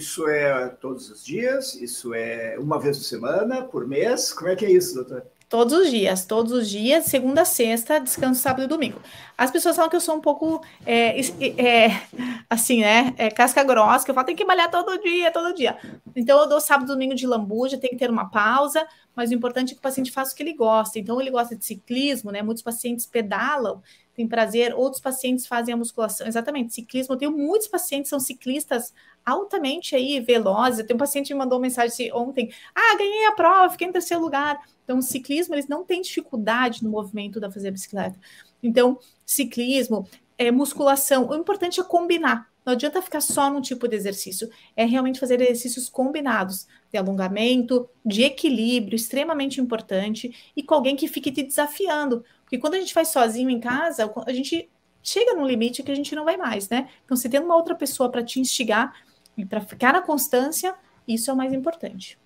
B: Isso é todos os dias? Isso é uma vez por semana, por mês? Como é que é isso, doutor?
A: Todos os dias, todos os dias, segunda sexta, descanso sábado e domingo. As pessoas falam que eu sou um pouco, é, é, assim, né, é, casca grossa, que eu falo, tem que malhar todo dia, todo dia. Então, eu dou sábado e domingo de lambuja, tem que ter uma pausa, mas o importante é que o paciente faça o que ele gosta. Então, ele gosta de ciclismo, né, muitos pacientes pedalam, tem prazer, outros pacientes fazem a musculação. Exatamente, ciclismo. Eu tenho muitos pacientes que são ciclistas altamente aí velozes. Tem um paciente que me mandou uma mensagem ontem: ah, ganhei a prova, fiquei em terceiro lugar. Então, o ciclismo, eles não têm dificuldade no movimento da fazer bicicleta. Então, ciclismo, é, musculação, o importante é combinar. Não adianta ficar só num tipo de exercício, é realmente fazer exercícios combinados, de alongamento, de equilíbrio, extremamente importante, e com alguém que fique te desafiando, porque quando a gente faz sozinho em casa, a gente chega num limite que a gente não vai mais, né? Então, você tendo uma outra pessoa para te instigar e para ficar na constância, isso é o mais importante.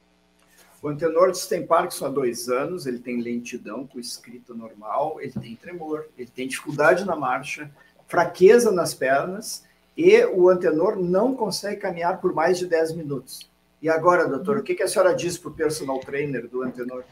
B: O Antenor tem Parkinson há dois anos, ele tem lentidão com escrita normal, ele tem tremor, ele tem dificuldade na marcha, fraqueza nas pernas e o Antenor não consegue caminhar por mais de 10 minutos. E agora, doutor, o que, a senhora diz para o personal trainer do Antenor?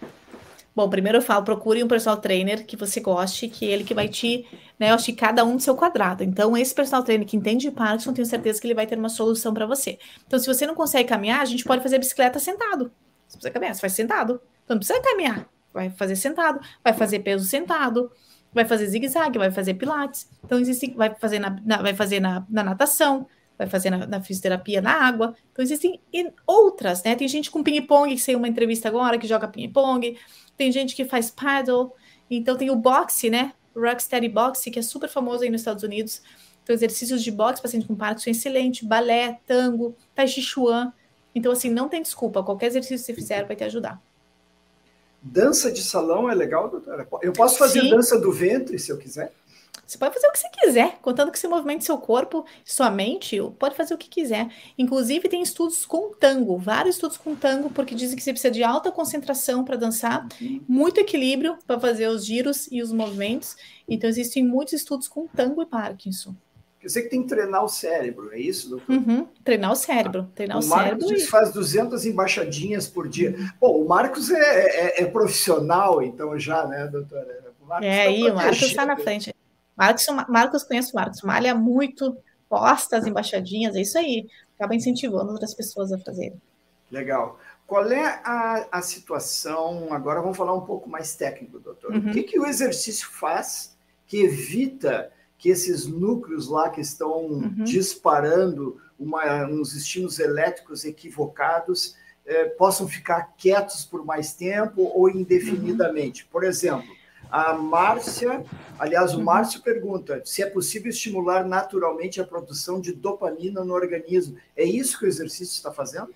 A: Bom, primeiro eu falo, procure um personal trainer que você goste, que ele que vai te, né, eu acho que cada um do seu quadrado. Então, esse personal trainer que entende de Parkinson, tenho certeza que ele vai ter uma solução para você. Então, se você não consegue caminhar, a gente pode fazer bicicleta sentado. Você precisa caminhar, você faz sentado. Então, não precisa caminhar, vai fazer sentado, vai fazer peso sentado, vai fazer zigue-zague, vai fazer pilates. Então, existe, vai fazer na, na vai fazer na, na natação, vai fazer na, na, fisioterapia na água. Então, existem outras, né? Tem gente com ping-pong, que saiu uma entrevista agora, que joga ping-pong tem gente que faz paddle, então tem o boxe, né? Rocksteady Boxe, que é super famoso aí nos Estados Unidos. Então, exercícios de boxe, paciente com Parkinson, excelente, balé, tango, tai chi chuan. Então, assim, não tem desculpa, qualquer exercício que você fizer vai te ajudar.
B: Dança de salão é legal, doutora? Eu posso fazer Sim. dança do ventre, se eu quiser?
A: Você pode fazer o que você quiser, contando que você movimente seu corpo, sua mente, pode fazer o que quiser. Inclusive, tem estudos com tango, vários estudos com tango, porque dizem que você precisa de alta concentração para dançar, muito equilíbrio para fazer os giros e os movimentos. Então, existem muitos estudos com tango e Parkinson.
B: Quer dizer que tem que treinar o cérebro, é isso, doutor?
A: Uhum, treinar o cérebro. Treinar o, o
B: Marcos
A: cérebro
B: e... faz 200 embaixadinhas por dia. Uhum. Bom, o Marcos é, é, é, profissional, então, já, né, doutora?
A: O Marcos é, tá aí, o Marcos está na frente. Marcos, Marcos conheço o Marcos, malha muito, posta as embaixadinhas, é isso aí. Acaba incentivando outras pessoas a fazerem.
B: Legal. Qual é a, a situação? Agora vamos falar um pouco mais técnico, doutor. Uhum. O que, que o exercício faz que evita que esses núcleos lá que estão uhum. disparando uma, uns estímulos elétricos equivocados eh, possam ficar quietos por mais tempo ou indefinidamente? Uhum. Por exemplo, a Márcia, aliás, o uhum. Márcio pergunta se é possível estimular naturalmente a produção de dopamina no organismo. É isso que o exercício está fazendo?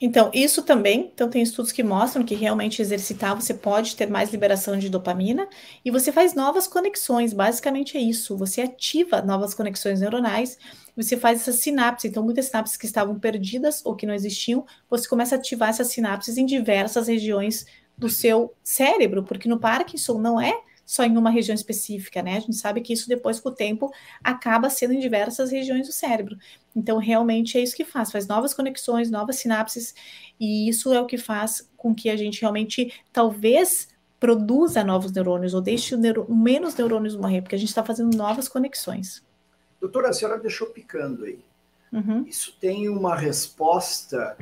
A: Então, isso também, então tem estudos que mostram que realmente exercitar você pode ter mais liberação de dopamina e você faz novas conexões, basicamente é isso, você ativa novas conexões neuronais, você faz essas sinapses, então muitas sinapses que estavam perdidas ou que não existiam, você começa a ativar essas sinapses em diversas regiões do seu cérebro, porque no Parkinson não é só em uma região específica, né? A gente sabe que isso depois com o tempo acaba sendo em diversas regiões do cérebro. Então, realmente é isso que faz, faz novas conexões, novas sinapses, e isso é o que faz com que a gente realmente talvez produza novos neurônios ou deixe neuro, menos neurônios morrer, porque a gente está fazendo novas conexões.
B: Doutora, a senhora deixou picando aí. Uhum. Isso tem uma resposta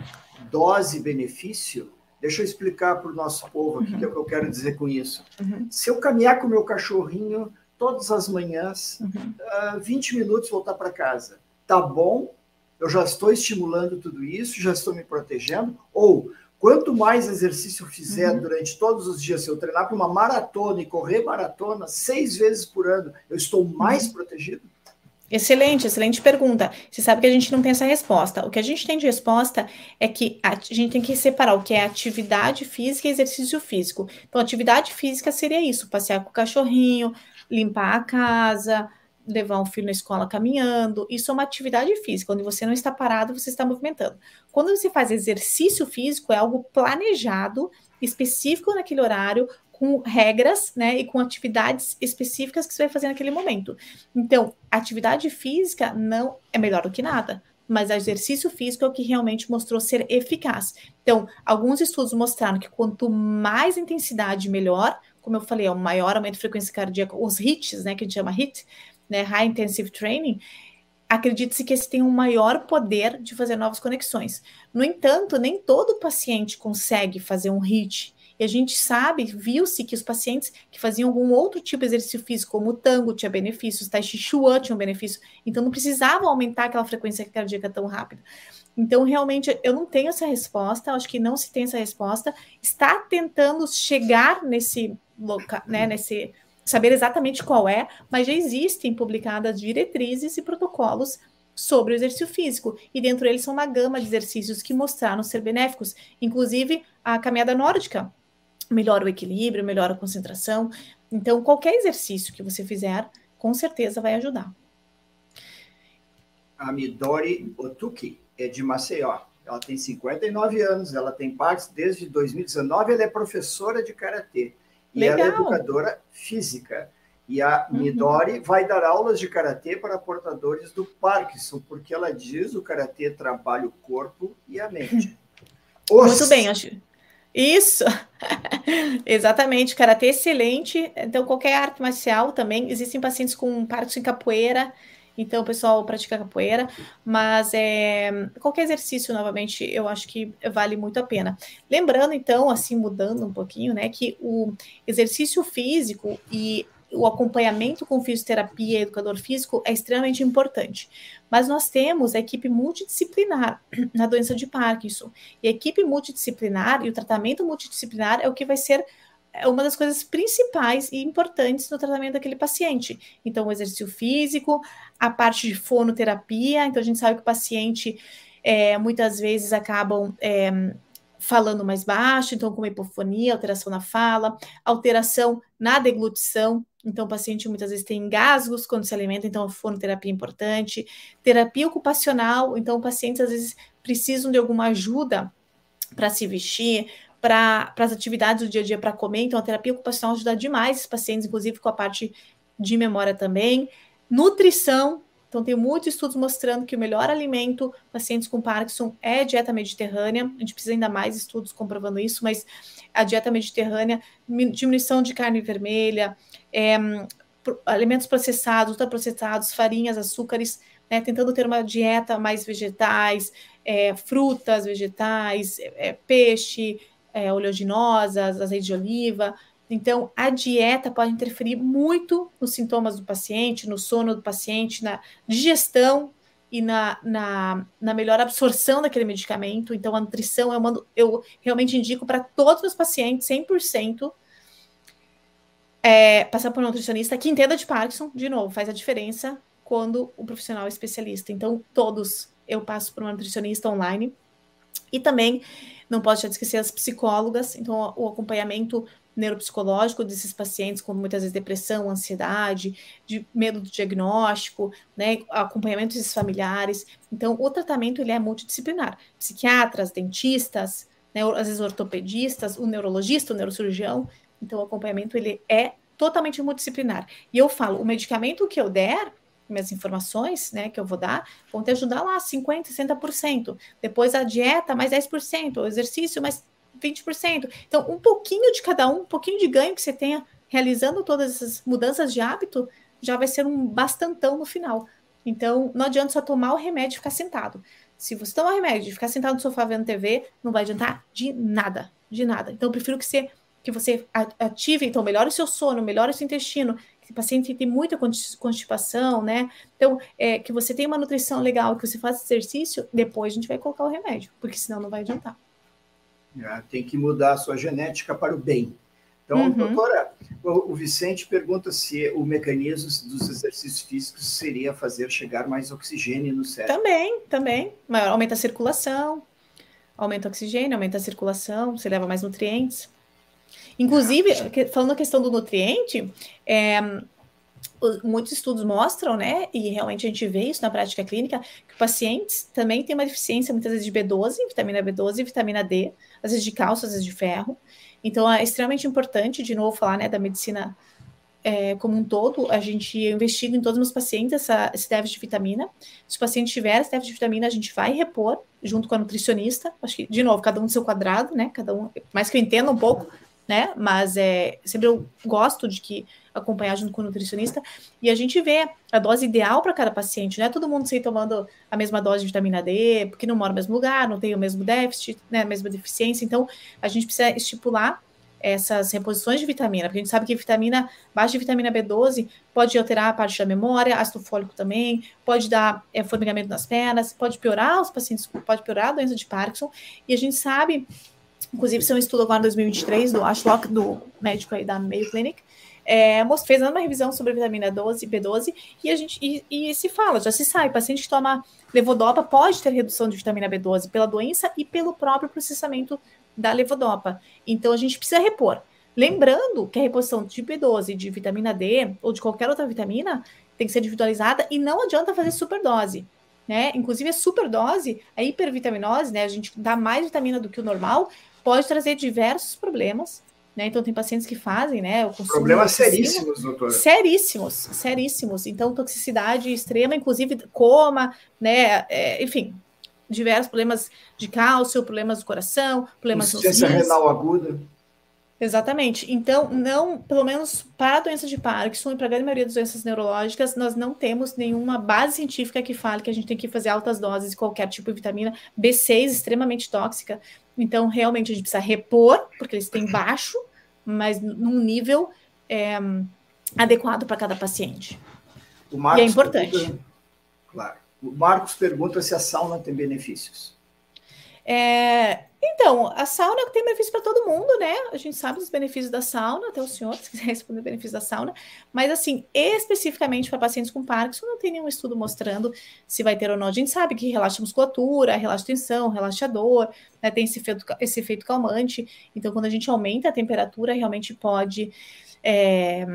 B: dose-benefício? Deixa eu explicar para o nosso povo aqui uhum. que é o que eu quero dizer com isso. Uhum. Se eu caminhar com o meu cachorrinho todas as manhãs, uhum. uh, ah, 20 minutos voltar para casa, tá bom? Eu já estou estimulando tudo isso, já estou me protegendo? Ou quanto mais exercício eu fizer uhum. durante todos os dias, se eu treinar para uma maratona e correr maratona seis vezes por ano, eu estou mais uhum. protegido?
A: Excelente, excelente pergunta. Você sabe que a gente não tem essa resposta. O que a gente tem de resposta é que a gente tem que separar o que é atividade física e exercício físico. Então, atividade física seria isso: passear com o cachorrinho, limpar a casa, levar um filho na escola caminhando. Isso é uma atividade física, onde você não está parado, você está movimentando. Quando você faz exercício físico, é algo planejado, específico naquele horário, com regras, né, e com atividades específicas que você vai fazer naquele momento. Então, atividade física não é melhor do que nada, mas exercício físico é o que realmente mostrou ser eficaz. Então, alguns estudos mostraram que quanto mais intensidade, melhor. Como eu falei, é maior aumento de frequência cardíaca, os HITs, né, que a gente chama HIT, né, High Intensive Training, acredite-se que esse tem um maior poder de fazer novas conexões. No entanto, nem todo paciente consegue fazer um HIT e a gente sabe, viu-se que os pacientes que faziam algum outro tipo de exercício físico, como o tango, tinha benefícios, tai chi chuan tinha um benefício, então não precisavam aumentar aquela frequência cardíaca tão rápida. Então, realmente, eu não tenho essa resposta, acho que não se tem essa resposta. Está tentando chegar nesse local, né, nesse saber exatamente qual é, mas já existem publicadas diretrizes e protocolos sobre o exercício físico, e dentro deles são uma gama de exercícios que mostraram ser benéficos, inclusive a caminhada nórdica, melhora o equilíbrio, melhora a concentração. Então, qualquer exercício que você fizer com certeza vai ajudar.
B: A Midori Otuki é de Maceió. Ela tem 59 anos, ela tem partes desde 2019, ela é professora de karatê e Legal. ela é educadora física. E a uhum. Midori vai dar aulas de karatê para portadores do Parkinson, porque ela diz o karatê trabalha o corpo e a mente.
A: Os... Muito bem, acho. Isso, exatamente, karatê excelente. Então, qualquer arte marcial também. Existem pacientes com Parkinson em capoeira, então o pessoal pratica capoeira, mas é, qualquer exercício, novamente, eu acho que vale muito a pena. Lembrando, então, assim, mudando um pouquinho, né, que o exercício físico e o acompanhamento com fisioterapia e educador físico é extremamente importante. Mas nós temos a equipe multidisciplinar na doença de Parkinson. E a equipe multidisciplinar e o tratamento multidisciplinar é o que vai ser é uma das coisas principais e importantes no tratamento daquele paciente. Então, o exercício físico, a parte de fonoterapia. Então, a gente sabe que o paciente é, muitas vezes acabam é, falando mais baixo, então, com hipofonia, alteração na fala, alteração na deglutição. Então, o paciente muitas vezes tem engasgos quando se alimenta, então a fonoterapia é importante. Terapia ocupacional, então, pacientes às vezes precisam de alguma ajuda para se vestir, para as atividades do dia a dia para comer. Então, a terapia ocupacional ajuda demais os pacientes, inclusive com a parte de memória também. Nutrição. Então, tem muitos estudos mostrando que o melhor alimento pacientes com Parkinson é dieta mediterrânea. A gente precisa ainda mais estudos comprovando isso, mas a dieta mediterrânea, diminuição de carne vermelha, é, alimentos processados, ultraprocessados, farinhas, açúcares, né, tentando ter uma dieta mais vegetais, é, frutas, vegetais, é, peixe, é, oleaginosas, azeite de oliva. Então, a dieta pode interferir muito nos sintomas do paciente, no sono do paciente, na digestão e na, na, na melhor absorção daquele medicamento. Então, a nutrição eu, mando, eu realmente indico para todos os pacientes, 100%, é, passar por um nutricionista que entenda de Parkinson, de novo, faz a diferença quando o profissional é especialista. Então, todos eu passo por uma nutricionista online. E também não posso de esquecer as psicólogas, então o acompanhamento neuropsicológico desses pacientes com muitas vezes depressão, ansiedade, de medo do diagnóstico, né, acompanhamento desses familiares. Então, o tratamento ele é multidisciplinar. Psiquiatras, dentistas, né, às vezes ortopedistas, o neurologista, o neurocirurgião. Então, o acompanhamento ele é totalmente multidisciplinar. E eu falo, o medicamento que eu der, minhas informações, né, que eu vou dar, vão te ajudar lá 50%, 60%. Depois a dieta, mais 10%, o exercício, mais 20%. Então, um pouquinho de cada um, um pouquinho de ganho que você tenha realizando todas essas mudanças de hábito, já vai ser um bastantão no final. Então, não adianta só tomar o remédio e ficar sentado. Se você tomar o remédio e ficar sentado no sofá vendo TV, não vai adiantar de nada, de nada. Então, eu prefiro que você que você ative, então, melhore o seu sono, melhore o seu intestino, que o paciente tem muita constipação, né? Então, é, que você tenha uma nutrição legal, que você faça exercício, depois a gente vai colocar o remédio, porque senão não vai adiantar.
B: É, tem que mudar a sua genética para o bem. Então, uhum. doutora, o, o Vicente pergunta se o mecanismo dos exercícios físicos seria fazer chegar mais oxigênio no cérebro.
A: Também, também. Aumenta a circulação, aumenta o oxigênio, aumenta a circulação, você leva mais nutrientes. Inclusive, falando a questão do nutriente, é, muitos estudos mostram, né, e realmente a gente vê isso na prática clínica, que pacientes também têm uma deficiência muitas vezes de B12, vitamina B12 e vitamina D, às vezes de cálcio, às vezes de ferro. Então é extremamente importante, de novo, falar né, da medicina é, como um todo, a gente investiga em todos os pacientes essa, esse déficit de vitamina. Se o paciente tiver esse déficit de vitamina, a gente vai repor junto com a nutricionista. Acho que, de novo, cada um seu quadrado, né? Cada um, mais que eu entenda um pouco, né? Mas é, sempre eu gosto de que acompanhar junto com o nutricionista e a gente vê a dose ideal para cada paciente, né? Todo mundo sai tomando a mesma dose de vitamina D, porque não mora no mesmo lugar, não tem o mesmo déficit, né? A mesma deficiência. Então, a gente precisa estipular essas reposições de vitamina, porque a gente sabe que vitamina, baixa de vitamina B12 pode alterar a parte da memória, ácido fólico também, pode dar é, formigamento nas pernas, pode piorar os pacientes, pode piorar a doença de Parkinson, e a gente sabe Inclusive, isso é um estudo agora em 2023 do Ashlock, do médico aí da Mayo Clinic, é, fez uma revisão sobre vitamina 12, B12, e a gente e, e, se fala, já se sabe, paciente que toma levodopa pode ter redução de vitamina B12 pela doença e pelo próprio processamento da levodopa. Então a gente precisa repor. Lembrando que a reposição de B12, de vitamina D ou de qualquer outra vitamina tem que ser individualizada e não adianta fazer superdose. Né? Inclusive, a superdose, a hipervitaminose, né? A gente dá mais vitamina do que o normal, pode trazer diversos problemas. Né? Então, tem pacientes que fazem, né?
B: Problemas seríssimos, doutora.
A: Seríssimos, seríssimos. Então, toxicidade extrema, inclusive coma, né? É, enfim, diversos problemas de cálcio, problemas do coração, problemas
B: Insuficiência renal aguda.
A: Exatamente. Então, não, pelo menos para a doença de Parkinson e para a grande maioria das doenças neurológicas, nós não temos nenhuma base científica que fale que a gente tem que fazer altas doses de qualquer tipo de vitamina B6 extremamente tóxica. Então, realmente a gente precisa repor, porque eles têm baixo, mas num nível é, adequado para cada paciente. e é importante.
B: Pergunta, claro. O Marcos pergunta se a sauna tem benefícios.
A: É, então, a sauna tem benefícios para todo mundo, né? A gente sabe os benefícios da sauna, até o senhor, se quiser responder benefícios da sauna, mas assim, especificamente para pacientes com Parkinson, não tem nenhum estudo mostrando se vai ter ou não. A gente sabe que relaxa a musculatura, relaxa a tensão, relaxa a dor, né? tem esse efeito, esse efeito calmante. Então, quando a gente aumenta a temperatura, realmente pode é,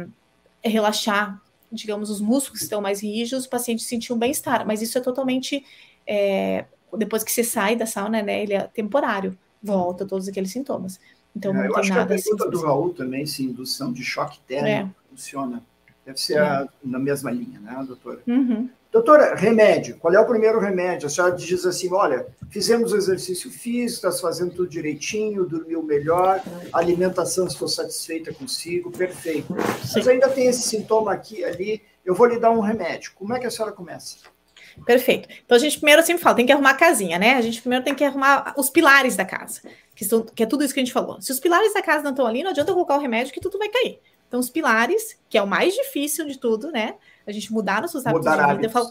A: relaxar, digamos, os músculos que estão mais rígidos, o paciente sentir um bem-estar, mas isso é totalmente. É, depois que você sai da sauna, né, ele é temporário, volta todos aqueles sintomas. Então, é,
B: eu acho que a pergunta assim, do Raul também, se indução de choque térmico é. funciona. Deve ser é. a, na mesma linha, né, doutora?
A: Uhum.
B: Doutora, remédio. Qual é o primeiro remédio? A senhora diz assim: olha, fizemos o exercício físico, está fazendo tudo direitinho, dormiu melhor, alimentação, estou satisfeita consigo, perfeito. Sim. Mas ainda tem esse sintoma aqui ali, eu vou lhe dar um remédio. Como é que a senhora começa?
A: Perfeito. Então a gente primeiro sempre fala, tem que arrumar a casinha, né? A gente primeiro tem que arrumar os pilares da casa, que, são, que é tudo isso que a gente falou. Se os pilares da casa não estão ali, não adianta colocar o remédio que tudo vai cair. Então os pilares, que é o mais difícil de tudo, né? A gente mudar nossos hábitos mudar de vida. Eu falo,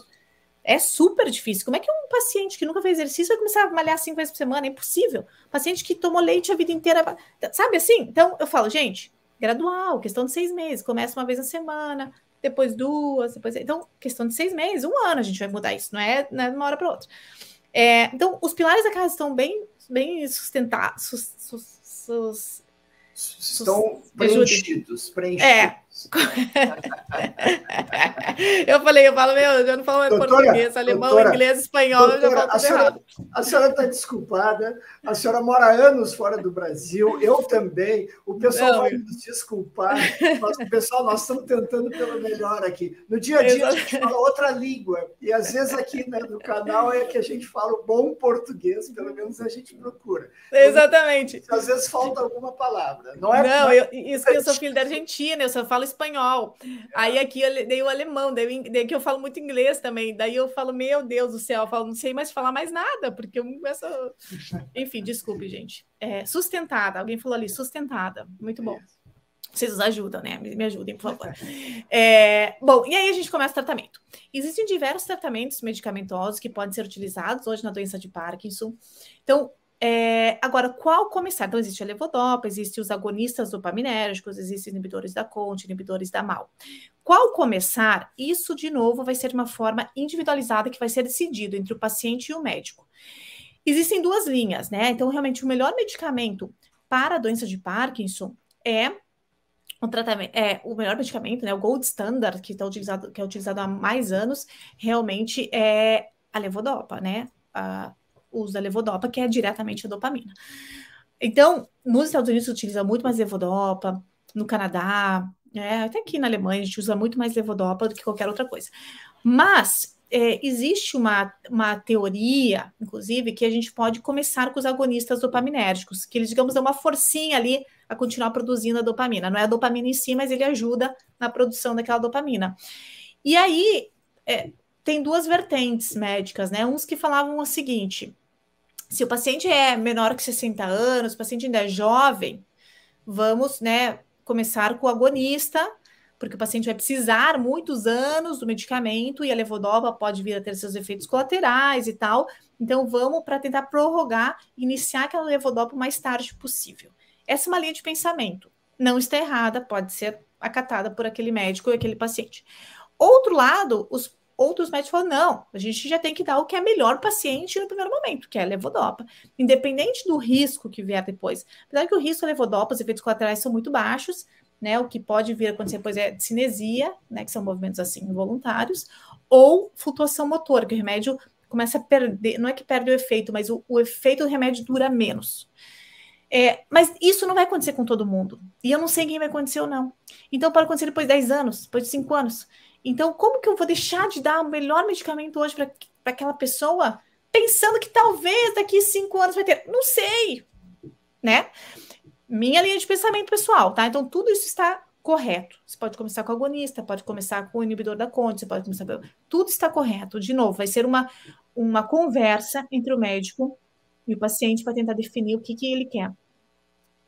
A: é super difícil. Como é que um paciente que nunca fez exercício vai começar a malhar cinco vezes por semana? É impossível. Paciente que tomou leite a vida inteira, sabe assim? Então eu falo, gente, gradual, questão de seis meses, começa uma vez na semana, depois duas, depois. Então, questão de seis meses, um ano a gente vai mudar isso, não é, não é de uma hora para outra. É, então, os pilares da casa estão bem, bem sustentados. Sus, sus, sus,
B: estão preenchidos, preenchidos. É,
A: eu falei, eu falo, meu, eu não falo mais doutora, português, alemão, doutora, inglês, espanhol, doutora, eu já falo tudo
B: senhora,
A: errado.
B: A senhora está desculpada, a senhora mora anos fora do Brasil, eu também. O pessoal não, vai nos desculpar, mas, pessoal, nós estamos tentando pelo melhor aqui. No dia a dia a gente fala outra língua, e às vezes aqui né, no canal é que a gente fala o bom português, pelo menos a gente procura.
A: Exatamente.
B: Então, às vezes falta alguma palavra. Não, é
A: não eu, isso que eu sou filho da Argentina, eu só falo espanhol. Aí aqui eu dei o alemão, daí, daí que eu falo muito inglês também. Daí eu falo, meu Deus do céu, eu falo, não sei mais falar mais nada, porque eu começo. Enfim, desculpe, gente. É, sustentada, alguém falou ali, sustentada. Muito bom. Vocês nos ajudam, né? Me, ajudem, por favor. É, bom, e aí a gente começa o tratamento. Existem diversos tratamentos medicamentosos que podem ser utilizados hoje na doença de Parkinson. Então, é, agora, qual começar? Então, existe a levodopa, existem os agonistas dopaminérgicos, existem inibidores da CONT, inibidores da MAL. Qual começar? Isso, de novo, vai ser uma forma individualizada que vai ser decidido entre o paciente e o médico. Existem duas linhas, né? Então, realmente, o melhor medicamento para a doença de Parkinson é o tratamento, é o melhor medicamento, né? O gold standard que, tá utilizado, que é utilizado há mais anos, realmente é a levodopa, né? A, uso da levodopa, que é diretamente a dopamina. Então, nos Estados Unidos se utiliza muito mais levodopa, no Canadá, é, até aqui na Alemanha a gente usa muito mais levodopa do que qualquer outra coisa. Mas é, existe uma, uma teoria, inclusive, que a gente pode começar com os agonistas dopaminérgicos, que eles, digamos, dão uma forcinha ali a continuar produzindo a dopamina. Não é a dopamina em si, mas ele ajuda na produção daquela dopamina. E aí, é, tem duas vertentes médicas, né? Uns que falavam o seguinte: se o paciente é menor que 60 anos, o paciente ainda é jovem, vamos, né, começar com o agonista, porque o paciente vai precisar muitos anos do medicamento e a levodopa pode vir a ter seus efeitos colaterais e tal. Então, vamos para tentar prorrogar, iniciar aquela levodopa o mais tarde possível. Essa é uma linha de pensamento. Não está errada, pode ser acatada por aquele médico e aquele paciente. Outro lado, os outros médicos falam: não, a gente já tem que dar o que é melhor para o paciente no primeiro momento, que é a levodopa, independente do risco que vier depois. Apesar que o risco da levodopa, os efeitos colaterais são muito baixos, né? O que pode vir a acontecer depois é cinesia, né? Que são movimentos assim involuntários, ou flutuação motor, que o remédio começa a perder, não é que perde o efeito, mas o, o efeito do remédio dura menos. É, mas isso não vai acontecer com todo mundo. E eu não sei quem vai acontecer ou não. Então, pode acontecer depois de 10 anos, depois de 5 anos. Então, como que eu vou deixar de dar o melhor medicamento hoje para aquela pessoa, pensando que talvez daqui 5 anos vai ter? Não sei, né? Minha linha de pensamento pessoal, tá? Então, tudo isso está correto. Você pode começar com o agonista, pode começar com o inibidor da conte, você pode começar. Tudo está correto. De novo, vai ser uma, uma conversa entre o médico e o paciente para tentar definir o que, que ele quer.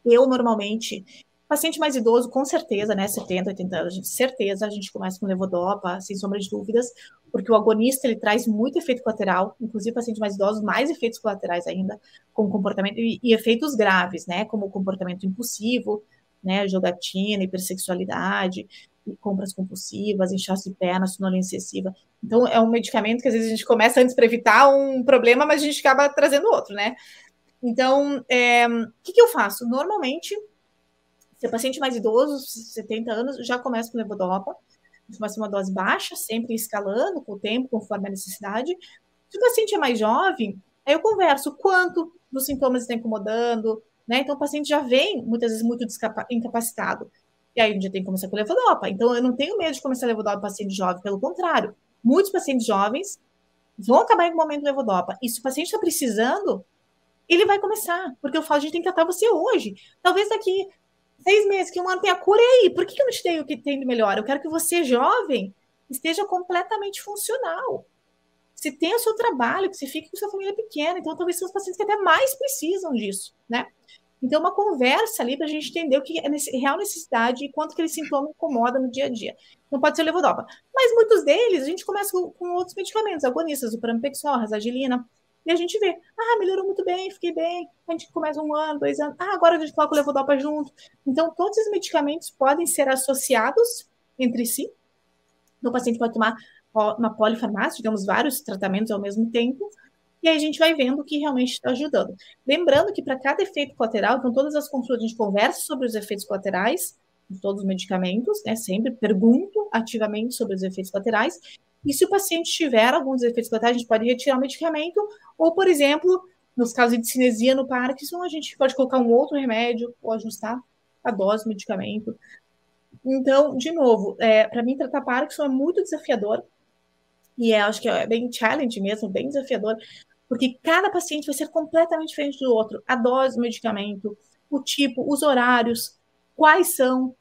A: Eu, normalmente, paciente mais idoso, com certeza, né, 70, 80 anos, certeza, a gente começa com levodopa, sem sombra de dúvidas, porque o agonista, ele traz muito efeito colateral, inclusive pacientes mais idosos, mais efeitos colaterais ainda, como comportamento, e, e efeitos graves, né, como comportamento impulsivo, né, jogatina, hipersexualidade, compras compulsivas, inchaço de perna, sonolência excessiva. Então, é um medicamento que às vezes a gente começa antes para evitar um problema, mas a gente acaba trazendo outro, né? Então, é, o que, que eu faço? Normalmente, se é paciente mais idoso, 70 anos, já começa com levodopa. Começa uma dose baixa, sempre escalando com o tempo, conforme a necessidade. Se o paciente é mais jovem, aí eu converso quanto dos sintomas está incomodando, né? Então, o paciente já vem, muitas vezes, muito incapacitado. E aí, a gente tem que começar com levodopa. Então, eu não tenho medo de começar a levodopa paciente jovem, pelo contrário. Muitos pacientes jovens vão acabar em algum momento levodopa. E se o paciente está precisando, ele vai começar. Porque eu falo, a gente tem que tratar você hoje. Talvez daqui seis meses, que um ano tenha cura, e aí? Por que, eu não te dei o que tem de melhor? Eu quero que você, jovem, esteja completamente funcional. Você tenha o seu trabalho, que você fique com sua família pequena. Então, talvez sejam os pacientes que até mais precisam disso, né? Então, uma conversa ali para a gente entender o que é real necessidade e quanto que aquele sintoma incomoda no dia a dia. Não pode ser levodopa. Mas muitos deles, a gente começa com, com outros medicamentos, agonistas, o pramipexol, a razagilina, e a gente vê, ah, melhorou muito bem, fiquei bem. A gente começa um ano, dois anos, ah, agora a gente coloca o levodopa junto. Então, todos os medicamentos podem ser associados entre si. O paciente pode tomar uma polifarmácia, digamos, vários tratamentos ao mesmo tempo, e aí a gente vai vendo o que realmente está ajudando. Lembrando que para cada efeito colateral, então todas as consultas a gente conversa sobre os efeitos colaterais de todos os medicamentos, né? Sempre pergunto ativamente sobre os efeitos colaterais. E se o paciente tiver alguns efeitos colaterais, a gente pode retirar o medicamento, ou, por exemplo, nos casos de cinesia no Parkinson, a gente pode colocar um outro remédio ou ajustar a dose do medicamento. Então, de novo, é, para mim, tratar Parkinson é muito desafiador, e é, acho que é bem challenge mesmo, bem desafiador, porque cada paciente vai ser completamente diferente do outro. A dose do medicamento, o tipo, os horários, quais são.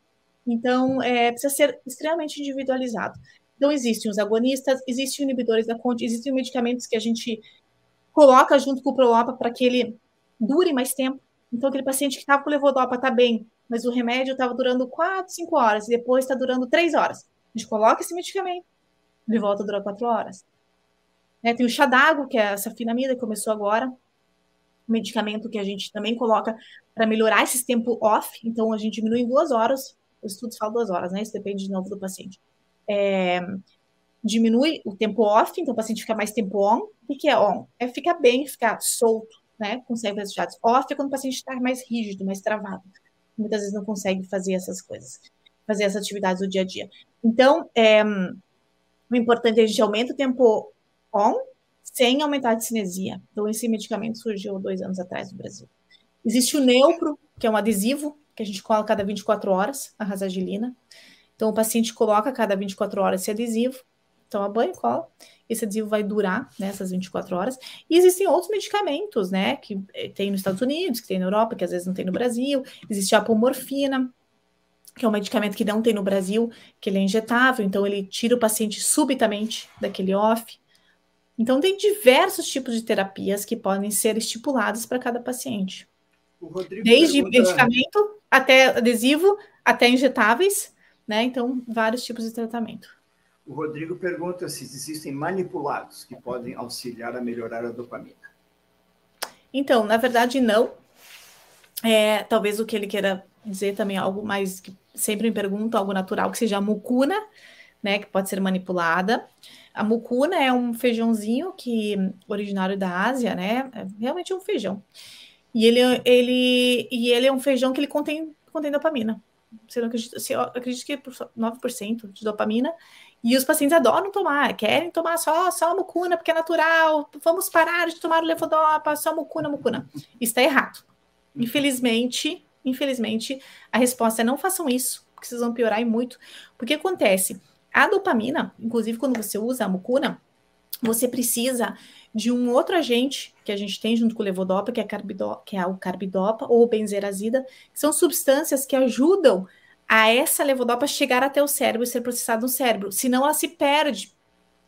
A: Então, é, precisa ser extremamente individualizado. Então, existem os agonistas, existem inibidores da conte, existem medicamentos que a gente coloca junto com o Prolopa para que ele dure mais tempo. Então, aquele paciente que estava com levodopa está bem, mas o remédio estava durando 4, 5 horas, e depois está durando 3 horas. A gente coloca esse medicamento, ele volta a durar 4 horas. Né? Tem o d'água, que é essa finamida que começou agora, um medicamento que a gente também coloca para melhorar esse tempo off, então a gente diminui em duas horas, os estudos falam duas horas, né? Isso depende de novo do paciente. É, diminui o tempo off, então o paciente fica mais tempo on. O que é on? É ficar bem, ficar solto, né? Consegue resultados. Off é quando o paciente está mais rígido, mais travado. Muitas vezes não consegue fazer essas coisas, fazer essas atividades do dia a dia. Então, é, o importante é a gente aumenta o tempo on sem aumentar a cinesia. Então, esse medicamento surgiu dois anos atrás no Brasil. Existe o Neupro, que é um adesivo que a gente coloca a cada 24 horas, a rasagilina. Então, o paciente coloca a cada 24 horas esse adesivo, toma banho, cola. Esse adesivo vai durar nessas né, 24 horas. E existem outros medicamentos, né, que eh, tem nos Estados Unidos, que tem na Europa, que às vezes não tem no Brasil. Existe a apomorfina, que é um medicamento que não tem no Brasil, que ele é injetável, então ele tira o paciente subitamente daquele off. Então, tem diversos tipos de terapias que podem ser estipuladas para cada paciente. Desde pergunta... medicamento até adesivo, até injetáveis, né? Então, vários tipos de tratamento.
B: O Rodrigo pergunta se existem manipulados que podem auxiliar a melhorar a dopamina.
A: Então, na verdade, não. É, talvez o que ele queira dizer também é algo mais que sempre me pergunto, algo natural, que seja a mucuna, né, que pode ser manipulada. A mucuna é um feijãozinho que originário da Ásia, né? É realmente um feijão. E ele, ele, e ele é um feijão que ele contém, contém dopamina. Você não acredita, você acredita que é 9% de dopamina. E os pacientes adoram tomar, querem tomar só, só a mucuna, porque é natural. Vamos parar de tomar o levodopa, só mucuna, mucuna. Isso está errado. Infelizmente, infelizmente, a resposta é não façam isso, porque vocês vão piorar e muito. Porque acontece, a dopamina, inclusive quando você usa a mucuna, você precisa de um outro agente que a gente tem junto com o levodopa, que é, carbido, que é o carbidopa ou benzerazida, que são substâncias que ajudam a essa levodopa chegar até o cérebro e ser processada no cérebro. Senão ela se perde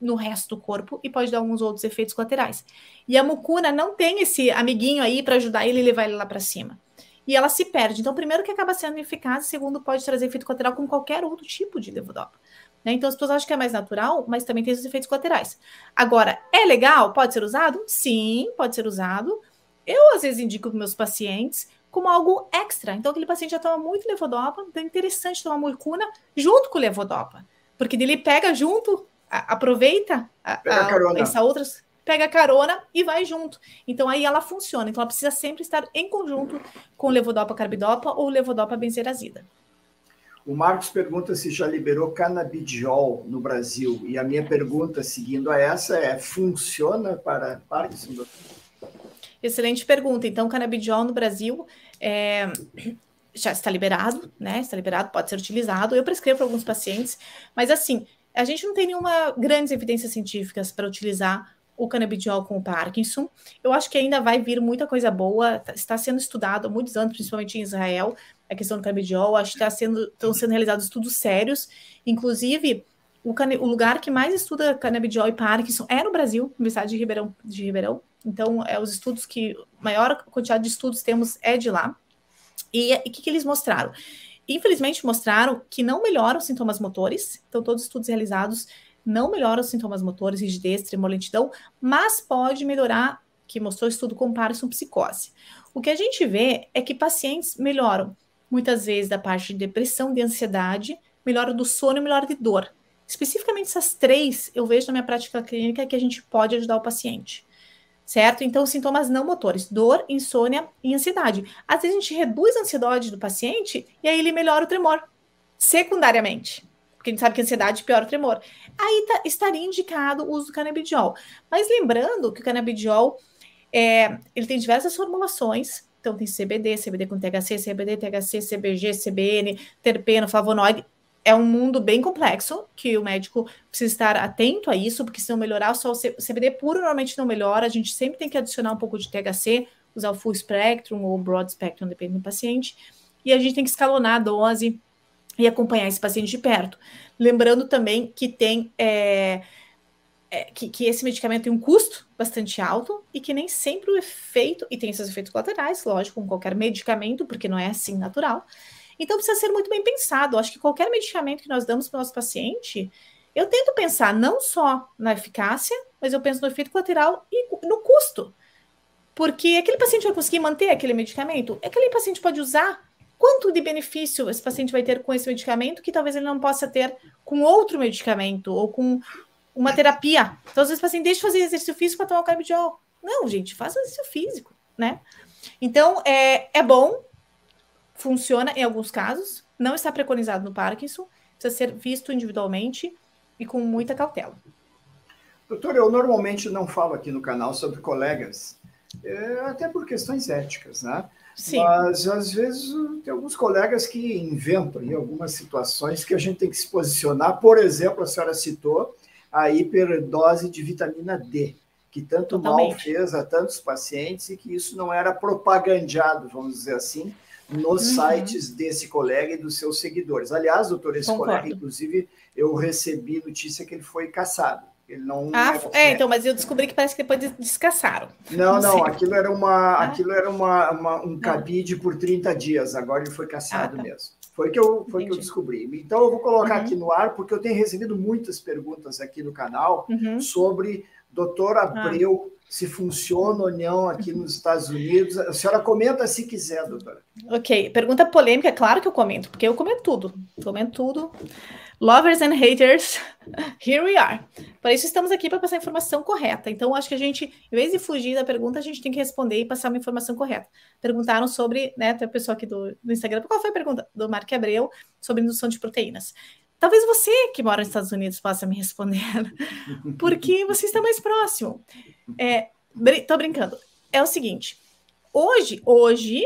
A: no resto do corpo e pode dar alguns outros efeitos colaterais. E a mucuna não tem esse amiguinho aí para ajudar ele e levar ele lá para cima. E ela se perde. Então, primeiro que acaba sendo eficaz, segundo pode trazer efeito colateral com qualquer outro tipo de levodopa. Né? Então, as pessoas acham que é mais natural, mas também tem os efeitos colaterais. Agora, é legal? Pode ser usado? Sim, pode ser usado. Eu, às vezes, indico para meus pacientes como algo extra. Então, aquele paciente já toma muito levodopa, então é interessante tomar mucuna junto com o levodopa. Porque ele pega junto, a, aproveita a, a, essa outras, pega carona e vai junto. Então, aí ela funciona. Então, ela precisa sempre estar em conjunto com levodopa carbidopa ou levodopa benzerazida.
B: O Marcos pergunta se já liberou canabidiol no Brasil. E a minha pergunta, seguindo a essa, é: funciona para Parkinson?
A: Excelente pergunta. Então, canabidiol no Brasil é, já está liberado, né? Está liberado, pode ser utilizado. Eu prescrevo para alguns pacientes, mas assim, a gente não tem nenhuma grandes evidências científicas para utilizar o canabidiol com o Parkinson. Eu acho que ainda vai vir muita coisa boa, tá, está sendo estudado há muitos anos, principalmente em Israel, a questão do canabidiol, acho que está sendo, estão sendo realizados estudos sérios, inclusive o, o, lugar que mais estuda canabidiol e Parkinson é no Brasil, Universidade de Ribeirão, de Ribeirão. Então, é os estudos que, maior quantidade de estudos temos é de lá. E o que, que eles mostraram? Infelizmente, mostraram que não melhoram os sintomas motores, então todos os estudos realizados não melhoram os sintomas motores, rigidez, tremor, lentidão, mas pode melhorar, que mostrou o estudo com Parkinson, psicose. O que a gente vê é que pacientes melhoram muitas vezes da parte de depressão, de ansiedade, melhora do sono e melhora de dor. Especificamente essas três, eu vejo na minha prática clínica que a gente pode ajudar o paciente. Certo? Então, sintomas não motores, dor, insônia e ansiedade. Às vezes a gente reduz a ansiedade do paciente e aí ele melhora o tremor, secundariamente porque a gente sabe que a ansiedade piora o tremor. Aí tá, estaria indicado o uso do canabidiol. Mas lembrando que o canabidiol é, ele tem diversas formulações. Então tem CBD, CBD com THC, CBD, THC, CBG, CBN, terpeno, flavonoide. É um mundo bem complexo que o médico precisa estar atento a isso, porque se não melhorar, só o CBD puro normalmente não melhora. A gente sempre tem que adicionar um pouco de THC, usar o full spectrum ou broad spectrum, depende do paciente. E a gente tem que escalonar a dose e acompanhar esse paciente de perto. Lembrando também que tem é, é, que, que, esse medicamento tem um custo bastante alto e que nem sempre o efeito, e tem esses efeitos colaterais, lógico, com qualquer medicamento, porque não é assim natural. Então precisa ser muito bem pensado. Acho que qualquer medicamento que nós damos para o nosso paciente, eu tento pensar não só na eficácia, mas eu penso no efeito colateral e no custo. Porque aquele paciente vai conseguir manter aquele medicamento? Aquele paciente pode usar quanto de benefício esse paciente vai ter com esse medicamento que talvez ele não possa ter com outro medicamento ou com uma terapia. Então, às vezes paciente deixa de fazer exercício físico para tomar o carbidiol. Não, gente, faça exercício físico, né? Então, é, é bom, funciona em alguns casos, não está preconizado no Parkinson, precisa ser visto individualmente e com muita cautela.
B: Doutor, eu normalmente não falo aqui no canal sobre colegas, é, até por questões éticas, né? Sim. Mas, às vezes, tem alguns colegas que inventam em algumas situações que a gente tem que se posicionar. Por exemplo, a senhora citou a hiperdose de vitamina D, que tanto Totalmente. mal fez a tantos pacientes e que isso não era propagandeado, vamos dizer assim, nos uhum. sites desse colega e dos seus seguidores. Aliás, doutor, esse Concordo. colega, inclusive, eu recebi notícia que ele foi caçado. Ele não.
A: Ah, é, é, então, mas eu descobri que parece que depois descassaram.
B: Não, não, não aquilo era, uma, ah. aquilo era uma, uma um cabide por 30 dias, agora ele foi caçado ah, tá. mesmo. Foi que eu, foi que eu descobri. Então, eu vou colocar uhum. aqui no ar, porque eu tenho recebido muitas perguntas aqui no canal uhum. sobre Doutor Abreu, ah. Se funciona ou não aqui nos Estados Unidos. A senhora comenta se quiser, doutora.
A: Ok, pergunta polêmica, é claro que eu comento, porque eu comento tudo. Comento tudo. Lovers and haters, here we are. Para isso estamos aqui para passar a informação correta. Então, acho que a gente, em vez de fugir da pergunta, a gente tem que responder e passar uma informação correta. Perguntaram sobre, né, tem a pessoa aqui do, do Instagram, qual foi a pergunta? Do Mark Abreu, sobre indução de proteínas. Talvez você que mora nos Estados Unidos possa me responder, porque você está mais próximo. É, tô brincando. É o seguinte, hoje, hoje,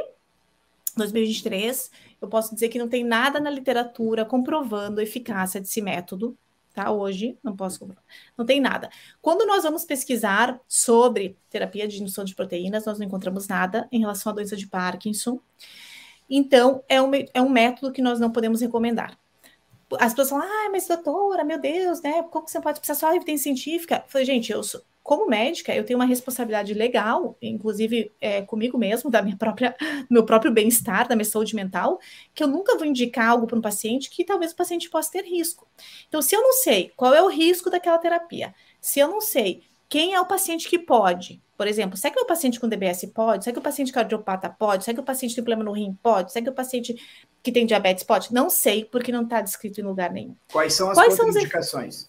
A: 2023, eu posso dizer que não tem nada na literatura comprovando a eficácia desse método, tá? Hoje, não posso comprovar. Não tem nada. Quando nós vamos pesquisar sobre terapia de indução de proteínas, nós não encontramos nada em relação à doença de Parkinson. Então, é um, é um método que nós não podemos recomendar. As pessoas falam, ah, mas doutora, meu Deus, né? Como que você pode precisar só evidência científica? Eu falei, gente, eu sou, como médica, eu tenho uma responsabilidade legal, inclusive é, comigo mesmo, da minha própria, meu próprio bem-estar, da minha saúde mental, que eu nunca vou indicar algo para um paciente que talvez o paciente possa ter risco. Então, se eu não sei qual é o risco daquela terapia, se eu não sei quem é o paciente que pode, por exemplo, será que o paciente com DBS pode? Será que o paciente cardiopata pode? Será que o paciente tem problema no rim pode? Será que o paciente que tem diabetes pode? Não sei, porque não está descrito em lugar nenhum.
B: Quais são as Quais contraindicações? São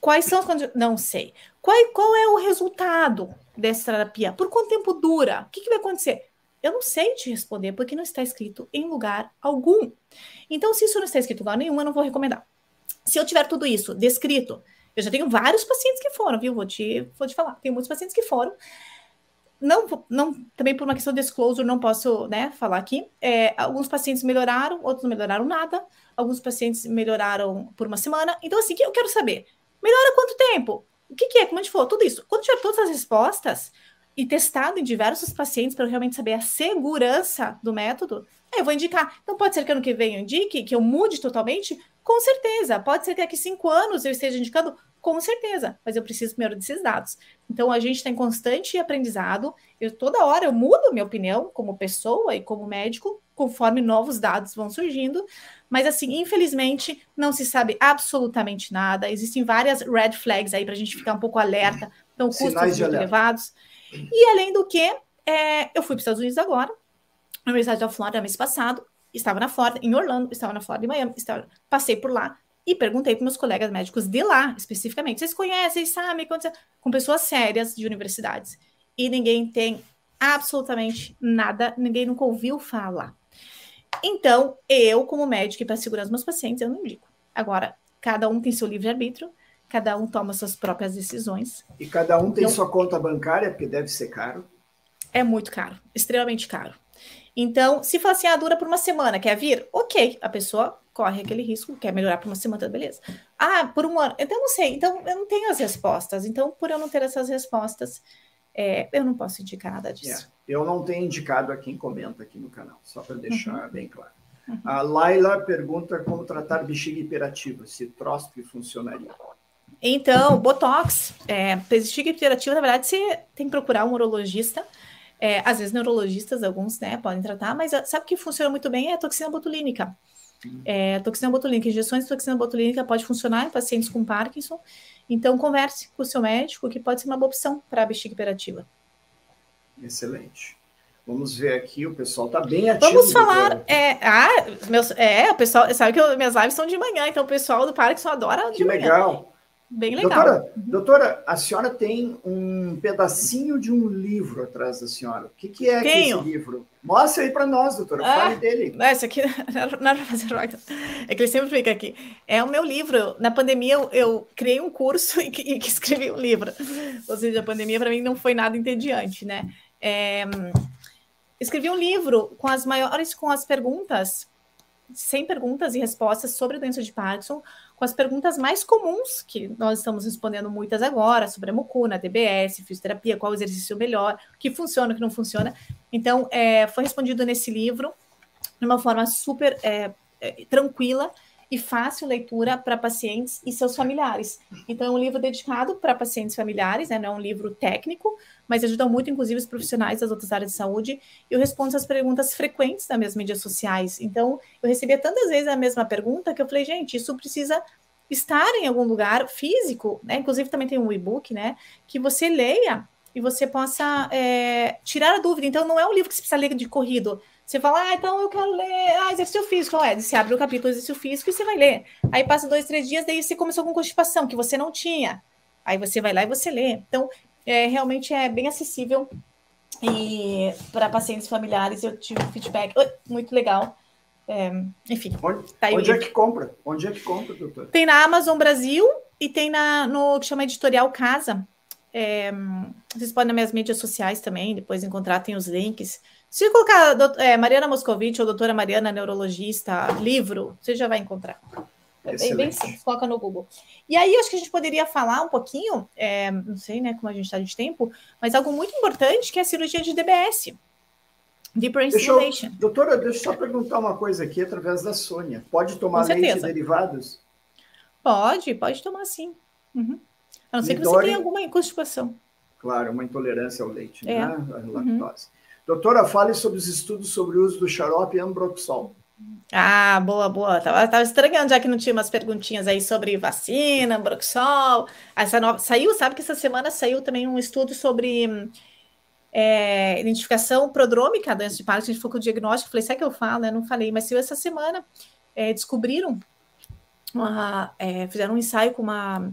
A: Quais são as Não sei. Qual, qual é o resultado dessa terapia? Por quanto tempo dura? O que, que vai acontecer? Eu não sei te responder porque não está escrito em lugar algum. Então, se isso não está escrito em lugar nenhum, eu não vou recomendar. Se eu tiver tudo isso descrito, eu já tenho vários pacientes que foram, viu? Vou te, vou te falar. Tenho muitos pacientes que foram. Não, não, também por uma questão de disclosure, não posso né, falar aqui. É, alguns pacientes melhoraram, outros não melhoraram nada. Alguns pacientes melhoraram por uma semana. Então, assim, que eu quero saber? Melhora quanto tempo? O que, que é? Como a gente falou, tudo isso. Quando tiver todas as respostas e testado em diversos pacientes para realmente saber a segurança do método, eu vou indicar. Então, pode ser que ano que vem eu indique, que eu mude totalmente? Com certeza. Pode ser que daqui cinco anos eu esteja indicando? Com certeza. Mas eu preciso primeiro desses dados. Então, a gente está em constante aprendizado. Eu toda hora eu mudo minha opinião como pessoa e como médico, conforme novos dados vão surgindo. Mas, assim, infelizmente, não se sabe absolutamente nada. Existem várias red flags aí para a gente ficar um pouco alerta. Então, custos muito elevados. E, além do que, é, eu fui para os Estados Unidos agora, na Universidade da Flórida, mês passado, estava na Flórida, em Orlando, estava na Flórida, em Miami, estava, passei por lá e perguntei para meus colegas médicos de lá, especificamente, vocês conhecem, sabem, com pessoas sérias de universidades. E ninguém tem absolutamente nada, ninguém nunca ouviu falar. Então, eu, como médico e para segurar os meus pacientes, eu não indico. Agora, cada um tem seu livre-arbítrio, cada um toma suas próprias decisões.
B: E cada um tem então, sua conta bancária, porque deve ser caro.
A: É muito caro, extremamente caro. Então, se for assim, ah, dura por uma semana, quer vir? Ok, a pessoa corre aquele risco, quer melhorar por uma semana, beleza. Ah, por um ano, então eu não sei, então eu não tenho as respostas. Então, por eu não ter essas respostas, é, eu não posso indicar nada disso.
B: É, eu não tenho indicado a quem comenta aqui no canal, só para deixar uhum. bem claro. Uhum. A Laila pergunta como tratar bexiga hiperativa, se tróspido funcionaria.
A: Então, Botox, é, bexiga hiperativa, na verdade, você tem que procurar um urologista, é, às vezes neurologistas, alguns, né, podem tratar, mas sabe que funciona muito bem é a toxina botulínica. É, toxina botulínica, injeções de toxina botulínica pode funcionar em pacientes com Parkinson, então, converse com o seu médico, que pode ser uma boa opção para a bexiga hiperativa.
B: Excelente. Vamos ver aqui, o pessoal está bem ativo.
A: Vamos falar. É, ah, meus, é, o pessoal sabe que eu, minhas lives são de manhã, então o pessoal do Parkinson adora.
B: Que legal.
A: Bem legal.
B: Doutora, doutora, a senhora tem um pedacinho de um livro atrás da senhora. O que, que é esse livro? Mostra aí para nós, doutora. Ah, Fale dele.
A: Esse aqui não era fazer É que ele sempre fica aqui. É o meu livro. Na pandemia, eu, eu criei um curso e, e escrevi um livro. Ou seja, a pandemia para mim não foi nada entediante, né? É, escrevi um livro com as maiores, com as perguntas, 100 perguntas e respostas sobre a doença de Parkinson com as perguntas mais comuns, que nós estamos respondendo muitas agora, sobre a mucuna, DBS, fisioterapia, qual exercício melhor, o que funciona, o que não funciona. Então, é, foi respondido nesse livro de uma forma super é, é, tranquila e fácil leitura para pacientes e seus familiares. Então, é um livro dedicado para pacientes familiares, né? não é um livro técnico, mas ajuda muito, inclusive, os profissionais das outras áreas de saúde. Eu respondo essas perguntas frequentes nas minhas mídias sociais. Então, eu recebia tantas vezes a mesma pergunta que eu falei, gente, isso precisa estar em algum lugar físico, né? Inclusive também tem um e-book, né? Que você leia e você possa é, tirar a dúvida. Então, não é um livro que você precisa ler de corrido. Você fala, ah, então eu quero ler ah, exercício físico. É, você abre o capítulo exercício físico e você vai ler. Aí passa dois, três dias, daí você começou com constipação, que você não tinha. Aí você vai lá e você lê. Então, é, realmente é bem acessível. E para pacientes familiares, eu tive um feedback muito legal. É, enfim.
B: Onde, tá onde é que compra? Onde é que compra, doutor?
A: Tem na Amazon Brasil e tem na, no que chama Editorial Casa. É, vocês podem nas minhas mídias sociais também, depois encontrar, tem os links. Se colocar é, Mariana Moscovitch ou doutora Mariana, neurologista, livro, você já vai encontrar. É bem, bem simples, coloca no Google. E aí, acho que a gente poderia falar um pouquinho, é, não sei né, como a gente está de tempo, mas algo muito importante que é a cirurgia de DBS.
B: Deep Brain Stimulation. Doutora, deixa eu só perguntar uma coisa aqui através da Sônia. Pode tomar leite derivados?
A: Pode, pode tomar sim. Uhum. A não ser que você tenha alguma constipação.
B: Claro, uma intolerância ao leite, é. né? A lactose. Uhum. Doutora, fale sobre os estudos sobre o uso do xarope Ambroxol.
A: Ah, boa, boa. Tava, tava estranhando já que não tinha umas perguntinhas aí sobre vacina, Broxol. Essa nova, saiu, sabe que essa semana saiu também um estudo sobre é, identificação prodrômica da doença de Parkinson. A gente foi com o diagnóstico, falei, sabe que eu falo? Eu não falei, mas saiu essa semana. É, descobriram, uma, é, fizeram um ensaio com uma.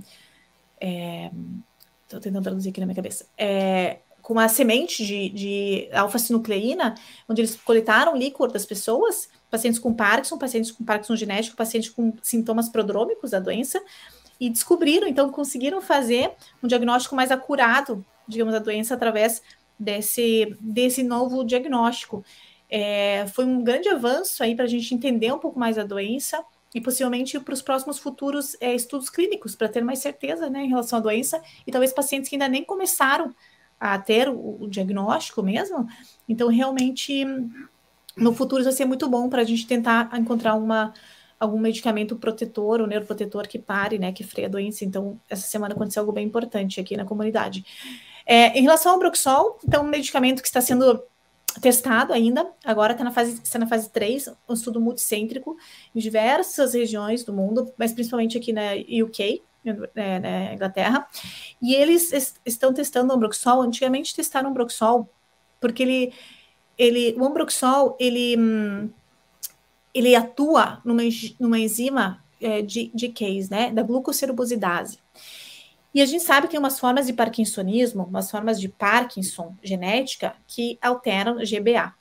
A: Estou é, tentando traduzir aqui na minha cabeça. É, com uma semente de, de alfa-sinucleína, onde eles coletaram líquor das pessoas pacientes com Parkinson, pacientes com Parkinson genético, pacientes com sintomas prodrômicos da doença, e descobriram, então conseguiram fazer um diagnóstico mais acurado, digamos, da doença através desse, desse novo diagnóstico. É, foi um grande avanço aí para a gente entender um pouco mais a doença e possivelmente para os próximos futuros é, estudos clínicos, para ter mais certeza né, em relação à doença, e talvez pacientes que ainda nem começaram a ter o, o diagnóstico mesmo. Então, realmente no futuro vai ser muito bom para a gente tentar encontrar uma, algum medicamento protetor ou neuroprotetor que pare, né, que freie a doença. Então, essa semana aconteceu algo bem importante aqui na comunidade. É, em relação ao Broxol, então, um medicamento que está sendo testado ainda, agora está na fase, está na fase 3, um estudo multicêntrico em diversas regiões do mundo, mas principalmente aqui na UK, né, na Inglaterra, e eles estão testando o Broxol, antigamente testaram o Broxol, porque ele ele, o ambroxol, ele, ele atua numa, numa enzima é, de, de case, né, da glucocerubosidase. E a gente sabe que tem umas formas de parkinsonismo, umas formas de Parkinson genética que alteram GBA,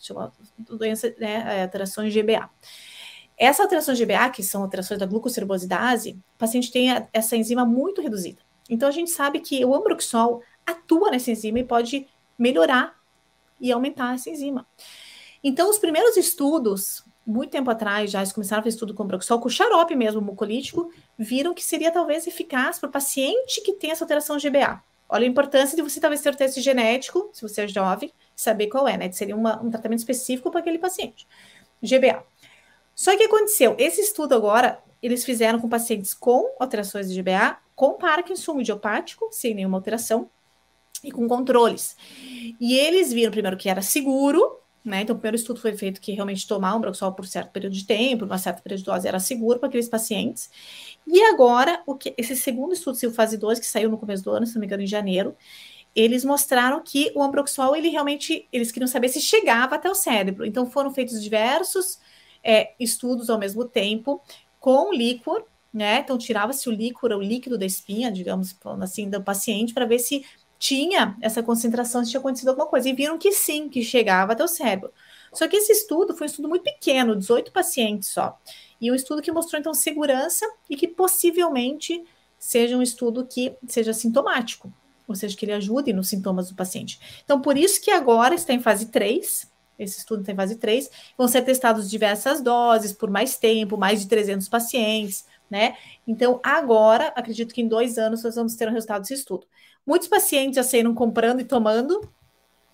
A: doença, né, é, alterações GBA. Essa alteração GBA, que são alterações da glucocerubosidase, o paciente tem essa enzima muito reduzida. Então a gente sabe que o ambroxol atua nessa enzima e pode melhorar e aumentar essa enzima. Então, os primeiros estudos, muito tempo atrás, já eles começaram a fazer estudo com Broxol, com xarope mesmo, mucolítico, viram que seria talvez eficaz para o paciente que tem essa alteração GBA. Olha a importância de você talvez ter o teste genético, se você é jovem, saber qual é, né? Seria uma, um tratamento específico para aquele paciente. GBA. Só que aconteceu, esse estudo agora, eles fizeram com pacientes com alterações de GBA, com Parkinson idiopático, sem nenhuma alteração, e com controles. E eles viram primeiro que era seguro, né? Então, o primeiro estudo foi feito que realmente tomar um Broxol por certo período de tempo, uma certa período de dose, era seguro para aqueles pacientes. E agora, o que esse segundo estudo, o fase 2, que saiu no começo do ano, se não me engano, em janeiro, eles mostraram que o ambroxol, ele realmente, eles queriam saber se chegava até o cérebro. Então, foram feitos diversos é, estudos ao mesmo tempo, com líquor, né? Então, tirava-se o líquor, o líquido da espinha, digamos, assim, do paciente, para ver se tinha essa concentração se tinha acontecido alguma coisa. E viram que sim, que chegava até o cérebro. Só que esse estudo foi um estudo muito pequeno, 18 pacientes só. E um estudo que mostrou, então, segurança e que possivelmente seja um estudo que seja sintomático, ou seja, que ele ajude nos sintomas do paciente. Então, por isso que agora está em fase 3, esse estudo está em fase 3, vão ser testados diversas doses por mais tempo, mais de 300 pacientes, né? Então, agora, acredito que em dois anos nós vamos ter o resultado desse estudo. Muitos pacientes já saíram comprando e tomando,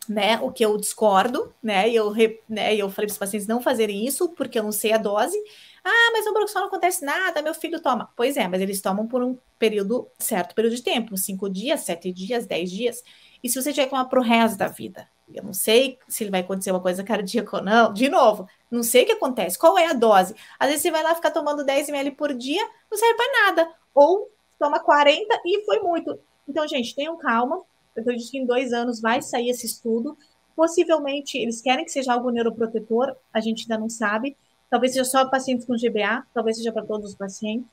A: né? O que eu discordo, né? E eu, né, eu falei para os pacientes não fazerem isso, porque eu não sei a dose. Ah, mas no Broxol não acontece nada, meu filho toma. Pois é, mas eles tomam por um período, certo período de tempo, cinco dias, sete dias, dez dias. E se você tiver que tomar pro resto da vida? Eu não sei se vai acontecer uma coisa cardíaca ou não. De novo, não sei o que acontece. Qual é a dose? Às vezes você vai lá ficar tomando 10 ml por dia, não serve para nada. ou toma 40 e foi muito. Então, gente, tenham calma. Eu acredito que em dois anos vai sair esse estudo. Possivelmente, eles querem que seja algo neuroprotetor, a gente ainda não sabe. Talvez seja só pacientes com GBA, talvez seja para todos os pacientes.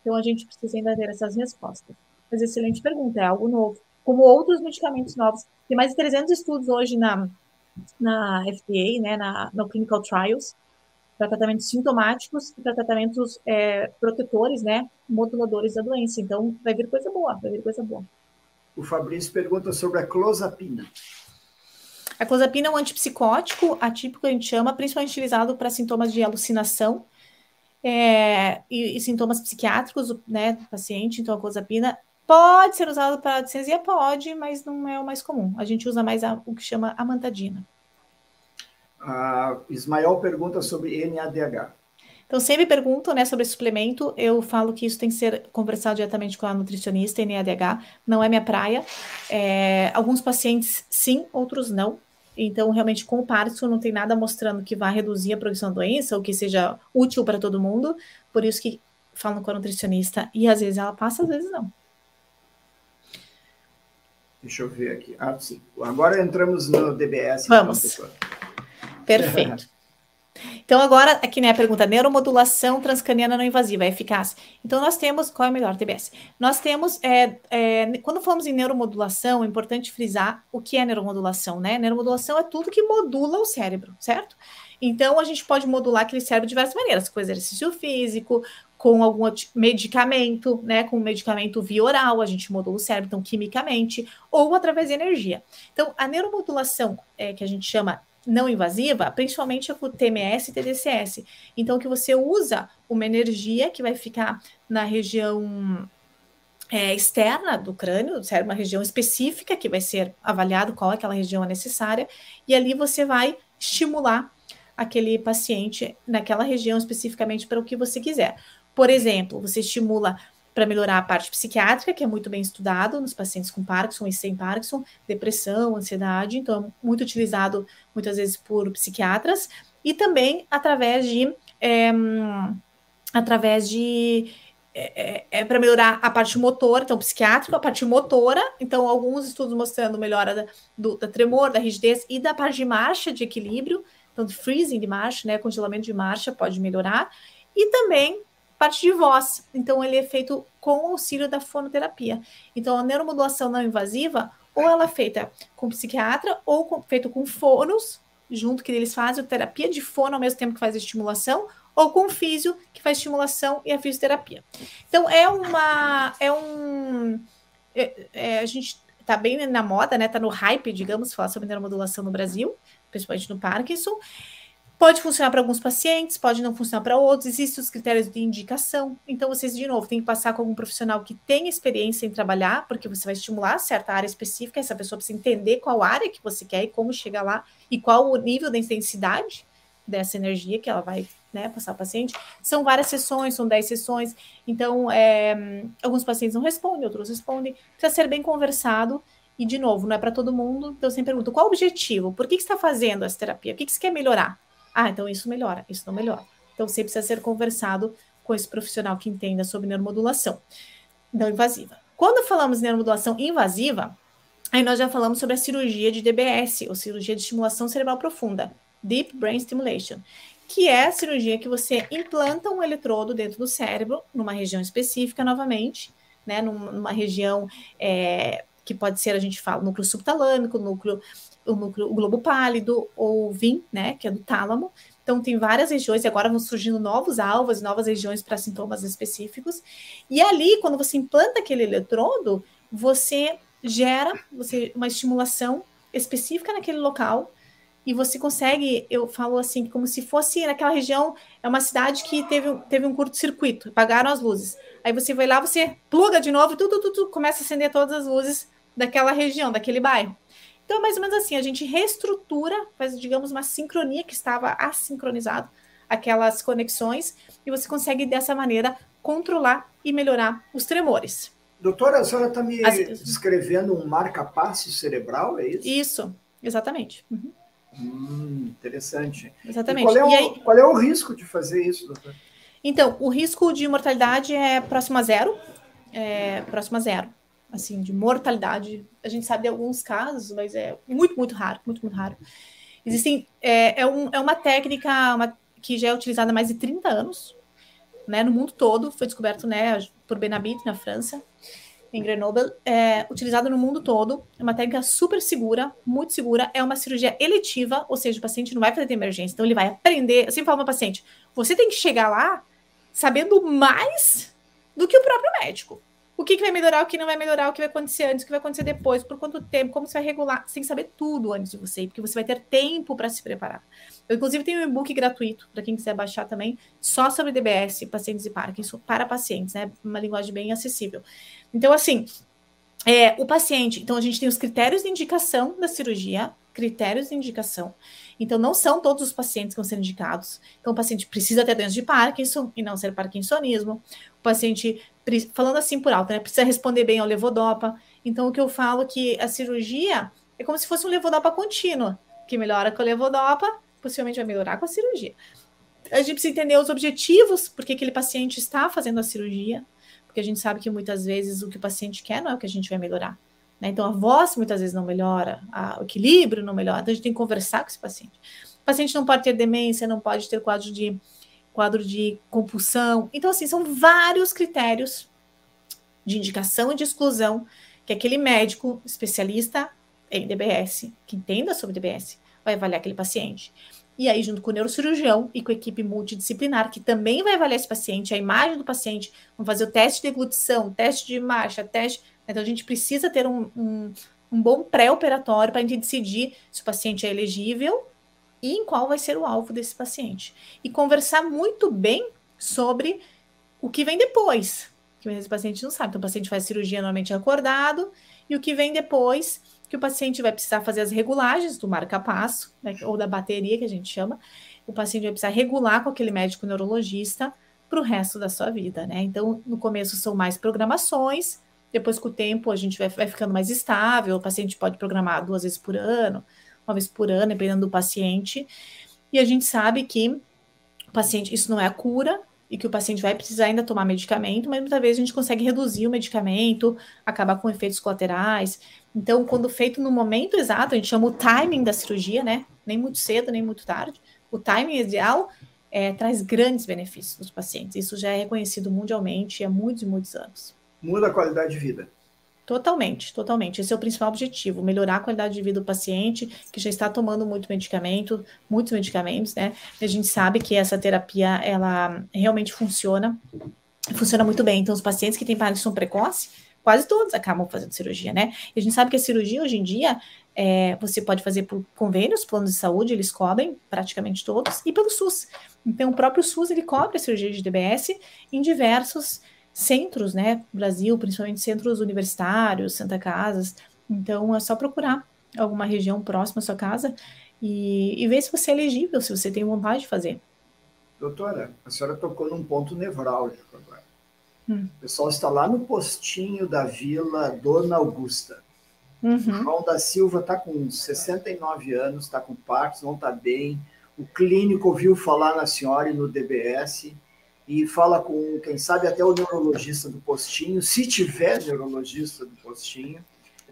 A: Então, a gente precisa ainda ter essas respostas. Mas excelente pergunta, é algo novo. Como outros medicamentos novos. Tem mais de 300 estudos hoje na, na FDA, né, na, no Clinical Trials, para tratamentos sintomáticos e para tratamentos é, protetores, né, moduladores da doença. Então, vai vir coisa boa, vai vir coisa boa.
B: O Fabrício pergunta sobre a clozapina.
A: A clozapina é um antipsicótico atípico, a gente chama, principalmente utilizado para sintomas de alucinação é, e, e, sintomas psiquiátricos né, do paciente. Então, a clozapina pode ser usada para adicência, pode, mas não é o mais comum. A gente usa mais a, o que chama amantadina.
B: A Ismael pergunta sobre NADH.
A: Então, sempre perguntam né, sobre suplemento. Eu falo que isso tem que ser conversado diretamente com a nutricionista, NADH, não é minha praia. É, alguns pacientes sim, outros não. Então, realmente, com o Parkinson, não tem nada mostrando que vai reduzir a progressão da doença ou que seja útil para todo mundo. Por isso que falam com a nutricionista e às vezes ela passa, às vezes não.
B: Deixa eu ver aqui. Ah, sim. Agora entramos no DBS.
A: Então, Vamos. Então, Perfeito. Então, agora, aqui né, a pergunta: neuromodulação transcraniana não invasiva, é eficaz? Então, nós temos. Qual é o melhor TBS? Nós temos. É, é, quando falamos em neuromodulação, é importante frisar o que é neuromodulação, né? Neuromodulação é tudo que modula o cérebro, certo? Então, a gente pode modular aquele cérebro de várias maneiras, com exercício físico, com algum medicamento, né? Com um medicamento via oral, a gente modula o cérebro, então, quimicamente, ou através de energia. Então, a neuromodulação, é, que a gente chama não invasiva, principalmente com TMS e TDCS. Então, que você usa uma energia que vai ficar na região é, externa do crânio, uma região específica que vai ser avaliado qual é aquela região necessária, e ali você vai estimular aquele paciente naquela região especificamente para o que você quiser. Por exemplo, você estimula para melhorar a parte psiquiátrica, que é muito bem estudado nos pacientes com Parkinson e sem Parkinson, depressão, ansiedade, então é muito utilizado muitas vezes por psiquiatras, e também através de é, através de é, é, é para melhorar a parte motora, então psiquiátrico, a parte motora, então alguns estudos mostrando melhora da, do, da tremor, da rigidez e da parte de marcha, de equilíbrio, então freezing de marcha, né, congelamento de marcha pode melhorar, e também parte de voz. Então, ele é feito com o auxílio da fonoterapia. Então, a neuromodulação não invasiva, ou ela é feita com psiquiatra, ou com, feito com fonos, junto que eles fazem terapia de fono ao mesmo tempo que faz a estimulação, ou com físio, que faz estimulação e a fisioterapia. Então, é uma. É um. É, é, a gente está bem na moda, né? Está no hype, digamos, falar sobre neuromodulação no Brasil, principalmente no Parkinson. Pode funcionar para alguns pacientes, pode não funcionar para outros, existem os critérios de indicação. Então, vocês, de novo, tem que passar com algum profissional que tem experiência em trabalhar, porque você vai estimular certa área específica, essa pessoa precisa entender qual área que você quer e como chegar lá, e qual o nível de intensidade dessa energia que ela vai né, passar ao paciente. São várias sessões, são 10 sessões, então é, alguns pacientes não respondem, outros respondem. Precisa ser bem conversado. E, de novo, não é para todo mundo. Então, eu sempre pergunto: qual o objetivo? Por que, que você está fazendo essa terapia? O que, que você quer melhorar? Ah, então isso melhora, isso não melhora. Então sempre precisa ser conversado com esse profissional que entenda sobre neuromodulação não invasiva. Quando falamos em neuromodulação invasiva, aí nós já falamos sobre a cirurgia de DBS, ou cirurgia de estimulação cerebral profunda, Deep Brain Stimulation, que é a cirurgia que você implanta um eletrodo dentro do cérebro, numa região específica, novamente, né, numa região é, que pode ser, a gente fala, núcleo subtalâmico, núcleo o núcleo, o globo pálido, ou VIM, né, que é do tálamo. Então, tem várias regiões, e agora vão surgindo novos alvos, novas regiões para sintomas específicos. E ali, quando você implanta aquele eletrodo, você gera você, uma estimulação específica naquele local, e você consegue, eu falo assim, como se fosse naquela região, é uma cidade que teve, teve um curto-circuito, apagaram as luzes. Aí você vai lá, você pluga de novo, tudo, tudo, tudo, começa a acender todas as luzes daquela região, daquele bairro. Então, é mais ou menos assim, a gente reestrutura, faz, digamos, uma sincronia que estava assincronizado, aquelas conexões, e você consegue, dessa maneira, controlar e melhorar os tremores.
B: Doutora, a senhora está me As... descrevendo um marca-passo cerebral, é isso?
A: Isso, exatamente. Uhum.
B: Hum, interessante.
A: Exatamente.
B: qual é, o, aí... qual é o risco de fazer isso, doutora?
A: Então, o risco de mortalidade é próximo a zero, é, próximo a zero, assim, de mortalidade. A gente sabe de alguns casos, mas é muito, muito raro, muito, muito raro. Existem, é, é, um, é uma técnica uma, que já é utilizada há mais de 30 anos, né, no mundo todo, foi descoberto, né, por Benabit, na França, em Grenoble, é utilizado no mundo todo, é uma técnica super segura, muito segura, é uma cirurgia eletiva, ou seja, o paciente não vai fazer emergência, então ele vai aprender, eu sempre falo para paciente, você tem que chegar lá sabendo mais do que o próprio médico. O que, que vai melhorar, o que não vai melhorar, o que vai acontecer antes, o que vai acontecer depois, por quanto tempo, como você vai regular. Que saber tudo antes de você, porque você vai ter tempo para se preparar. Eu, inclusive, tenho um e-book gratuito para quem quiser baixar também, só sobre DBS, pacientes e Parkinson, para pacientes, né? Uma linguagem bem acessível. Então, assim, é, o paciente. Então, a gente tem os critérios de indicação da cirurgia, critérios de indicação. Então, não são todos os pacientes que vão ser indicados. Então, o paciente precisa ter doença de Parkinson e não ser parkinsonismo. O paciente, falando assim por alto, né, precisa responder bem ao levodopa. Então, o que eu falo é que a cirurgia é como se fosse um levodopa contínuo, que melhora com a levodopa, possivelmente vai melhorar com a cirurgia. A gente precisa entender os objetivos, porque aquele paciente está fazendo a cirurgia, porque a gente sabe que muitas vezes o que o paciente quer não é o que a gente vai melhorar. Né? Então, a voz muitas vezes não melhora, a, o equilíbrio não melhora, então a gente tem que conversar com esse paciente. O paciente não pode ter demência, não pode ter quadro de, quadro de compulsão. Então, assim, são vários critérios de indicação e de exclusão que aquele médico especialista em DBS, que entenda sobre DBS, vai avaliar aquele paciente. E aí, junto com o neurocirurgião e com a equipe multidisciplinar, que também vai avaliar esse paciente, a imagem do paciente, vão fazer o teste de deglutição, teste de marcha, teste então, a gente precisa ter um, um, um bom pré-operatório para a gente decidir se o paciente é elegível e em qual vai ser o alvo desse paciente. E conversar muito bem sobre o que vem depois, que esse paciente não sabe. Então, o paciente faz cirurgia normalmente acordado, e o que vem depois, que o paciente vai precisar fazer as regulagens do marca-passo, né, ou da bateria, que a gente chama. O paciente vai precisar regular com aquele médico neurologista para o resto da sua vida, né? Então, no começo são mais programações, depois, com o tempo, a gente vai, vai ficando mais estável. O paciente pode programar duas vezes por ano, uma vez por ano, dependendo do paciente. E a gente sabe que o paciente, isso não é a cura, e que o paciente vai precisar ainda tomar medicamento, mas muitas vezes a gente consegue reduzir o medicamento, acabar com efeitos colaterais. Então, quando feito no momento exato, a gente chama o timing da cirurgia, né? Nem muito cedo, nem muito tarde. O timing ideal é, traz grandes benefícios para os pacientes. Isso já é reconhecido mundialmente há muitos e muitos anos
B: muda a qualidade de vida.
A: Totalmente, totalmente. Esse é o principal objetivo, melhorar a qualidade de vida do paciente que já está tomando muito medicamento, muitos medicamentos, né? E a gente sabe que essa terapia, ela realmente funciona, funciona muito bem. Então, os pacientes que têm Parkinson precoce, quase todos acabam fazendo cirurgia, né? E a gente sabe que a cirurgia, hoje em dia, é, você pode fazer por convênios, planos de saúde, eles cobrem praticamente todos, e pelo SUS. Então, o próprio SUS, ele cobre a cirurgia de DBS em diversos centros, né? Brasil, principalmente centros universitários, Santa Casas. Então é só procurar alguma região próxima à sua casa e, e ver se você é elegível, se você tem vontade de fazer.
B: Doutora, a senhora tocou num ponto nevrálgico agora. Hum. O pessoal está lá no postinho da Vila Dona Augusta. Uhum. João da Silva está com 69 anos, está com Parkinson, não está bem. O clínico ouviu falar na senhora e no DBS e fala com, quem sabe, até o neurologista do postinho, se tiver neurologista do postinho.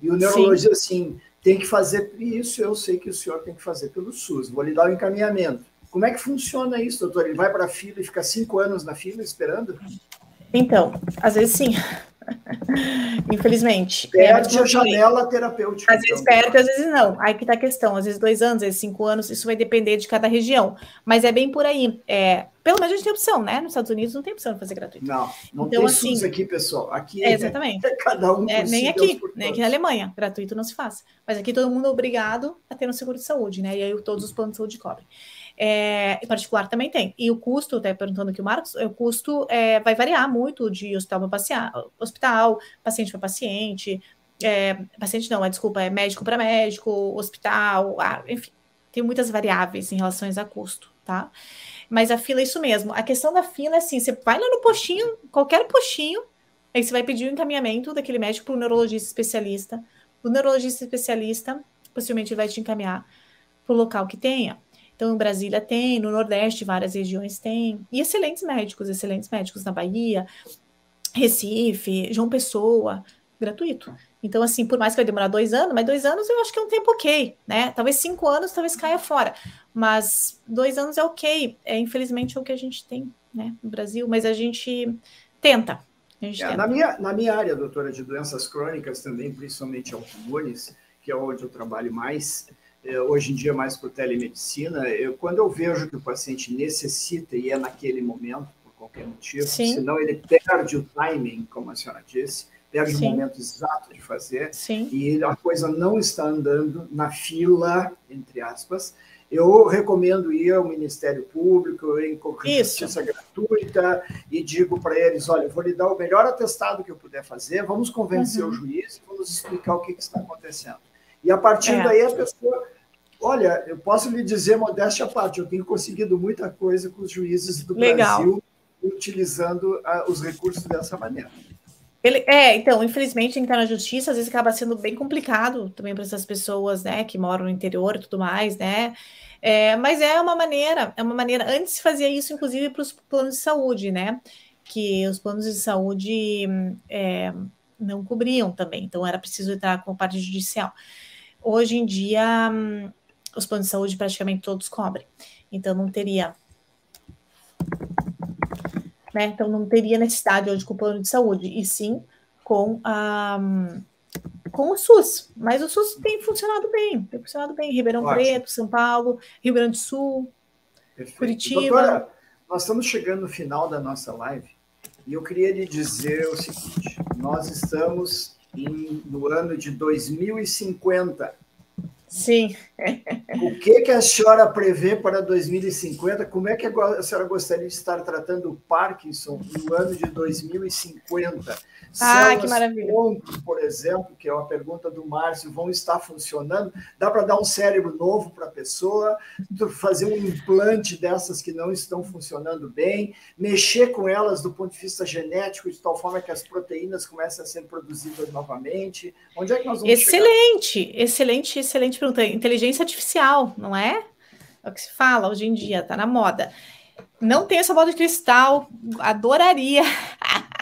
B: E o neurologista, assim, tem que fazer isso, eu sei que o senhor tem que fazer pelo SUS, vou lhe dar o encaminhamento. Como é que funciona isso, doutor? Ele vai para a fila e fica cinco anos na fila esperando?
A: Então, às vezes sim. Infelizmente.
B: Perde é, a janela terapêutica.
A: Às vezes então. perde, às vezes não. Aí que está a questão. Às vezes dois anos, às vezes cinco anos, isso vai depender de cada região. Mas é bem por aí. É, pelo menos a gente tem opção, né? Nos Estados Unidos não tem opção de fazer gratuito.
B: Não, não então, tem assim, SUS aqui, pessoal. Aqui
A: é, exatamente.
B: É cada um
A: é, Nem aqui, nem aqui na Alemanha. Gratuito não se faz. Mas aqui todo mundo é obrigado a ter um seguro de saúde, né? E aí todos os planos de saúde cobrem. É, em particular também tem. E o custo, até perguntando aqui o Marcos, o custo é, vai variar muito de hospital para hospital, paciente para paciente, é, paciente não, é, desculpa, é médico para médico, hospital, ah, enfim, tem muitas variáveis em relação a custo, tá? Mas a fila é isso mesmo. A questão da fila é assim: você vai lá no postinho, qualquer postinho, aí você vai pedir o encaminhamento daquele médico para o neurologista especialista. O neurologista especialista possivelmente vai te encaminhar para o local que tenha então, em Brasília tem, no Nordeste, várias regiões tem. E excelentes médicos, excelentes médicos na Bahia. Recife, João Pessoa, gratuito. Então, assim, por mais que vai demorar dois anos, mas dois anos eu acho que é um tempo ok, né? Talvez cinco anos, talvez caia fora. Mas dois anos é ok. É, infelizmente, é o que a gente tem né, no Brasil, mas a gente tenta. A gente
B: é,
A: tenta.
B: Na, minha, na minha área, doutora, de doenças crônicas também, principalmente autoimunes, que é onde eu trabalho mais, hoje em dia mais por telemedicina, eu, quando eu vejo que o paciente necessita e é naquele momento, por qualquer motivo, Sim. senão ele perde o timing, como a senhora disse, perde Sim. o momento exato de fazer,
A: Sim.
B: e a coisa não está andando na fila, entre aspas, eu recomendo ir ao Ministério Público, em justiça gratuita, e digo para eles: olha, vou lhe dar o melhor atestado que eu puder fazer, vamos convencer uhum. o juiz, vamos explicar o que, que, está acontecendo. E a partir é. daí a pessoa. Olha, eu posso lhe dizer, modéstia à parte, eu tenho conseguido muita coisa com os juízes do Legal. Brasil utilizando uh, os recursos dessa maneira.
A: É, então, infelizmente, entrar na justiça às vezes acaba sendo bem complicado também para essas pessoas, né, que moram no interior e tudo mais, né? É, mas é uma maneira, é uma maneira. Antes se fazia isso, inclusive, para os planos de saúde, né? Que os planos de saúde é, não cobriam também, então era preciso entrar com a parte judicial. Hoje em dia, os planos de saúde praticamente todos cobrem, então não teria né? Então não teria necessidade hoje com o plano de saúde, e sim com a com o SUS. Mas o SUS tem funcionado bem, tem funcionado bem. Ribeirão Ótimo. Preto, São Paulo, Rio Grande do Sul, Perfeito. Curitiba. Doutora,
B: nós estamos chegando no final da nossa live e eu queria lhe dizer o seguinte: nós estamos em, no ano de 2050.
A: Sim.
B: o que, que a senhora prevê para 2050? Como é que a senhora gostaria de estar tratando o Parkinson no ano de 2050?
A: Ah, que maravilha.
B: Ponto, por exemplo, que é uma pergunta do Márcio, vão estar funcionando? Dá para dar um cérebro novo para a pessoa, fazer um implante dessas que não estão funcionando bem, mexer com elas do ponto de vista genético, de tal forma que as proteínas comecem a ser produzidas novamente? Onde é que nós vamos
A: Excelente, chegar? excelente, excelente pergunta. Inteligência artificial, não é? É o que se fala hoje em dia, está na moda. Não tenho essa bola de cristal, adoraria.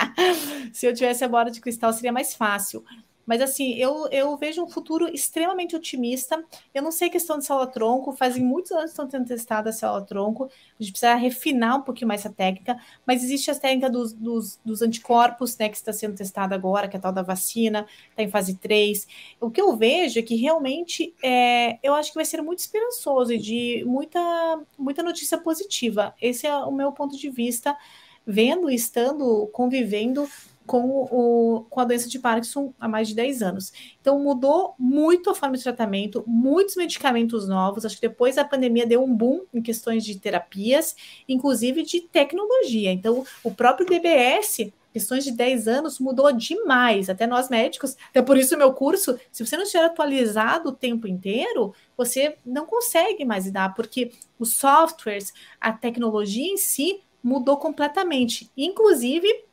A: Se eu tivesse a bola de cristal, seria mais fácil. Mas assim, eu, eu vejo um futuro extremamente otimista. Eu não sei questão de célula-tronco, fazem muitos anos que estão tendo testado a célula-tronco. A gente precisa refinar um pouquinho mais essa técnica, mas existe a técnica dos, dos, dos anticorpos, né, que está sendo testada agora, que é a tal da vacina, está em fase 3. O que eu vejo é que realmente é, eu acho que vai ser muito esperançoso e de muita, muita notícia positiva. Esse é o meu ponto de vista, vendo estando convivendo com, o, com a doença de Parkinson há mais de 10 anos. Então, mudou muito a forma de tratamento, muitos medicamentos novos. Acho que depois da pandemia deu um boom em questões de terapias, inclusive de tecnologia. Então, o próprio DBS, questões de 10 anos, mudou demais. Até nós médicos, até por isso o meu curso, se você não estiver atualizado o tempo inteiro, você não consegue mais lidar, porque os softwares, a tecnologia em si mudou completamente. Inclusive,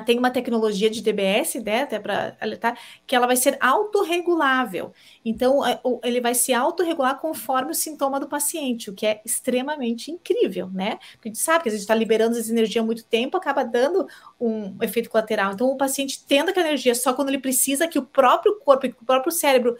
A: tem uma tecnologia de DBS, né, até para alertar, que ela vai ser autorregulável. Então, ele vai se autorregular conforme o sintoma do paciente, o que é extremamente incrível, né? Porque a gente sabe que a gente está liberando essa energia há muito tempo, acaba dando um efeito colateral. Então, o paciente tendo aquela energia só quando ele precisa que o próprio corpo, que o próprio cérebro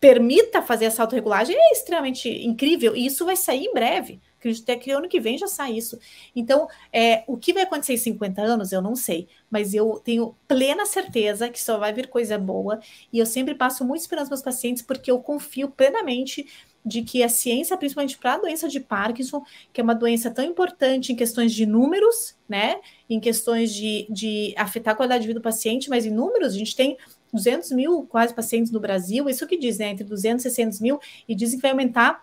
A: permita fazer essa autorregulagem, é extremamente incrível, e isso vai sair em breve. Acredito até que ano que vem já sai isso. Então, é, o que vai acontecer em 50 anos, eu não sei, mas eu tenho plena certeza que só vai vir coisa boa. E eu sempre passo muita esperança para os pacientes, porque eu confio plenamente de que a ciência, principalmente para a doença de Parkinson, que é uma doença tão importante em questões de números, né? Em questões de, de afetar a qualidade de vida do paciente, mas em números, a gente tem 200 mil quase pacientes no Brasil, isso que diz, né? Entre 200 e 600 mil, e dizem que vai aumentar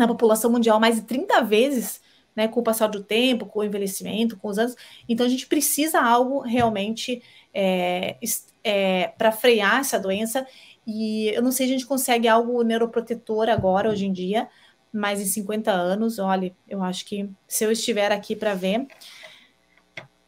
A: na população mundial mais de 30 vezes, né, com o passar do tempo, com o envelhecimento, com os anos. Então, a gente precisa algo realmente é, é, para frear essa doença. E eu não sei se a gente consegue algo neuroprotetor agora, hoje em dia, mas em 50 anos, olha, eu acho que se eu estiver aqui para ver,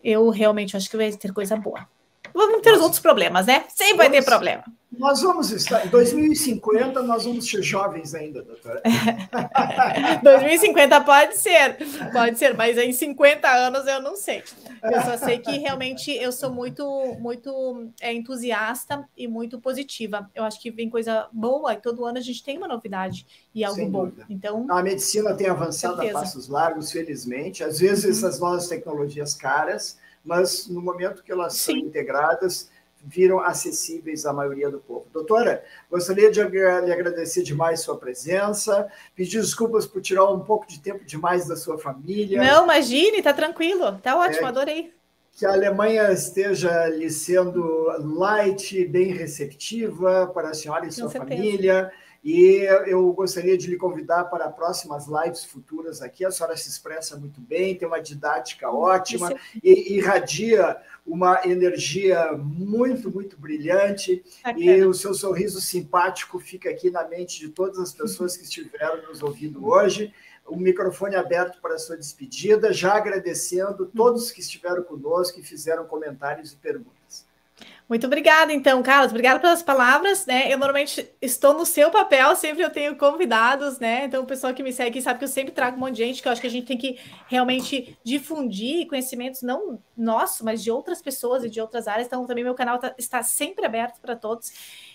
A: eu realmente acho que vai ter coisa boa. Vamos ter Nossa. os outros problemas, né? Sempre vai ter problema.
B: Nós vamos estar, em 2050, nós vamos ser jovens ainda, doutora.
A: 2050 pode ser, pode ser, mas em 50 anos eu não sei. Eu só sei que realmente eu sou muito, muito é, entusiasta e muito positiva. Eu acho que vem coisa boa e todo ano a gente tem uma novidade e algo Sem bom. Dúvida. Então,
B: a medicina tem avançado a passos largos, felizmente. Às vezes, uhum. essas novas tecnologias caras, mas no momento que elas Sim. são integradas, viram acessíveis à maioria do povo. Doutora, gostaria de lhe agradecer demais sua presença, pedir desculpas por tirar um pouco de tempo demais da sua família.
A: Não, imagine, tá tranquilo, tá ótimo, é, adorei.
B: Que a Alemanha esteja lhe sendo light, bem receptiva para a senhora e Com sua certeza. família e eu gostaria de lhe convidar para próximas lives futuras aqui. A senhora se expressa muito bem, tem uma didática ótima e irradia uma energia muito, muito brilhante. E o seu sorriso simpático fica aqui na mente de todas as pessoas que estiveram nos ouvindo hoje. O microfone aberto para a sua despedida, já agradecendo todos que estiveram conosco e fizeram comentários e perguntas.
A: Muito obrigada, então, Carlos. Obrigada pelas palavras, né? Eu normalmente estou no seu papel, sempre eu tenho convidados, né? Então, o pessoal que me segue sabe que eu sempre trago um monte de gente, que eu acho que a gente tem que realmente difundir conhecimentos, não nosso, mas de outras pessoas e de outras áreas. Então, também meu canal tá, está sempre aberto para todos.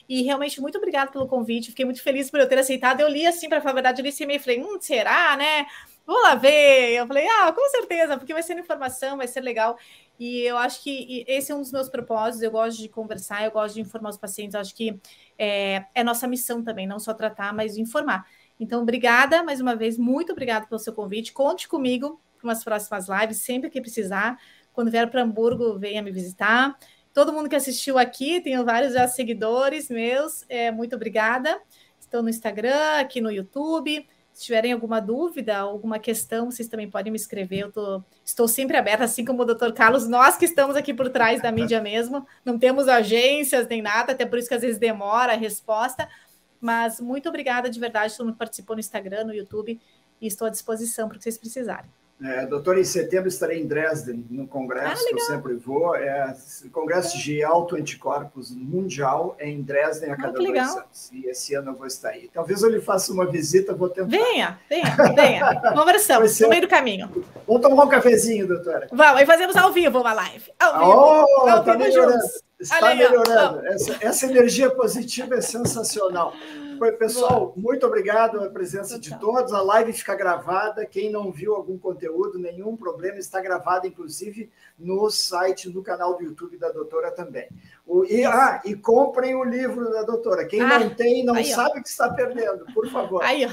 A: E realmente, muito obrigada pelo convite. Fiquei muito feliz por eu ter aceitado. Eu li assim, para falar a verdade, eu li esse e-mail e falei, hum, será, né? Vou lá ver. Eu falei, ah, com certeza, porque vai ser informação, vai ser legal. E eu acho que esse é um dos meus propósitos. Eu gosto de conversar, eu gosto de informar os pacientes. Eu acho que é, é nossa missão também, não só tratar, mas informar. Então, obrigada mais uma vez, muito obrigada pelo seu convite. Conte comigo para umas próximas lives, sempre que precisar. Quando vier para Hamburgo, venha me visitar. Todo mundo que assistiu aqui, tenho vários já seguidores meus. É, muito obrigada. Estou no Instagram, aqui no YouTube. Se tiverem alguma dúvida, alguma questão, vocês também podem me escrever. Eu tô, estou sempre aberta, assim como o doutor Carlos, nós que estamos aqui por trás da mídia mesmo, não temos agências nem nada, até por isso que às vezes demora a resposta. Mas muito obrigada de verdade, todo mundo que participou no Instagram, no YouTube, e estou à disposição para o que vocês precisarem.
B: É, doutor, em setembro estarei em Dresden, no congresso, ah, que eu sempre vou. É Congresso é. de Autoanticorpos Mundial é em Dresden a ah, cada ah, dois anos. E esse ano eu vou estar aí. Talvez eu lhe faça uma visita, vou tentar.
A: Venha, venha, venha. Conversamos, ser... no meio do caminho.
B: Vamos tomar um cafezinho, doutora.
A: Vamos, e fazemos ao vivo uma live. Ao vivo,
B: oh, ao tá melhorando. Juntos. Está melhorando. Essa, essa energia positiva é sensacional. Pessoal, muito obrigado a presença de todos. A live fica gravada. Quem não viu algum conteúdo, nenhum problema, está gravada, inclusive, no site, no canal do YouTube da doutora também. O, e, ah, e comprem o livro da doutora. Quem ah, não tem, não aí, sabe o que está perdendo, por favor.
A: Aí, ó.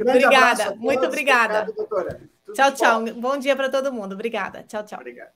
A: obrigada, muito obrigada. Obrigado, doutora. Tudo tchau, tchau. Bom dia para todo mundo. Obrigada. Tchau, tchau. Obrigado.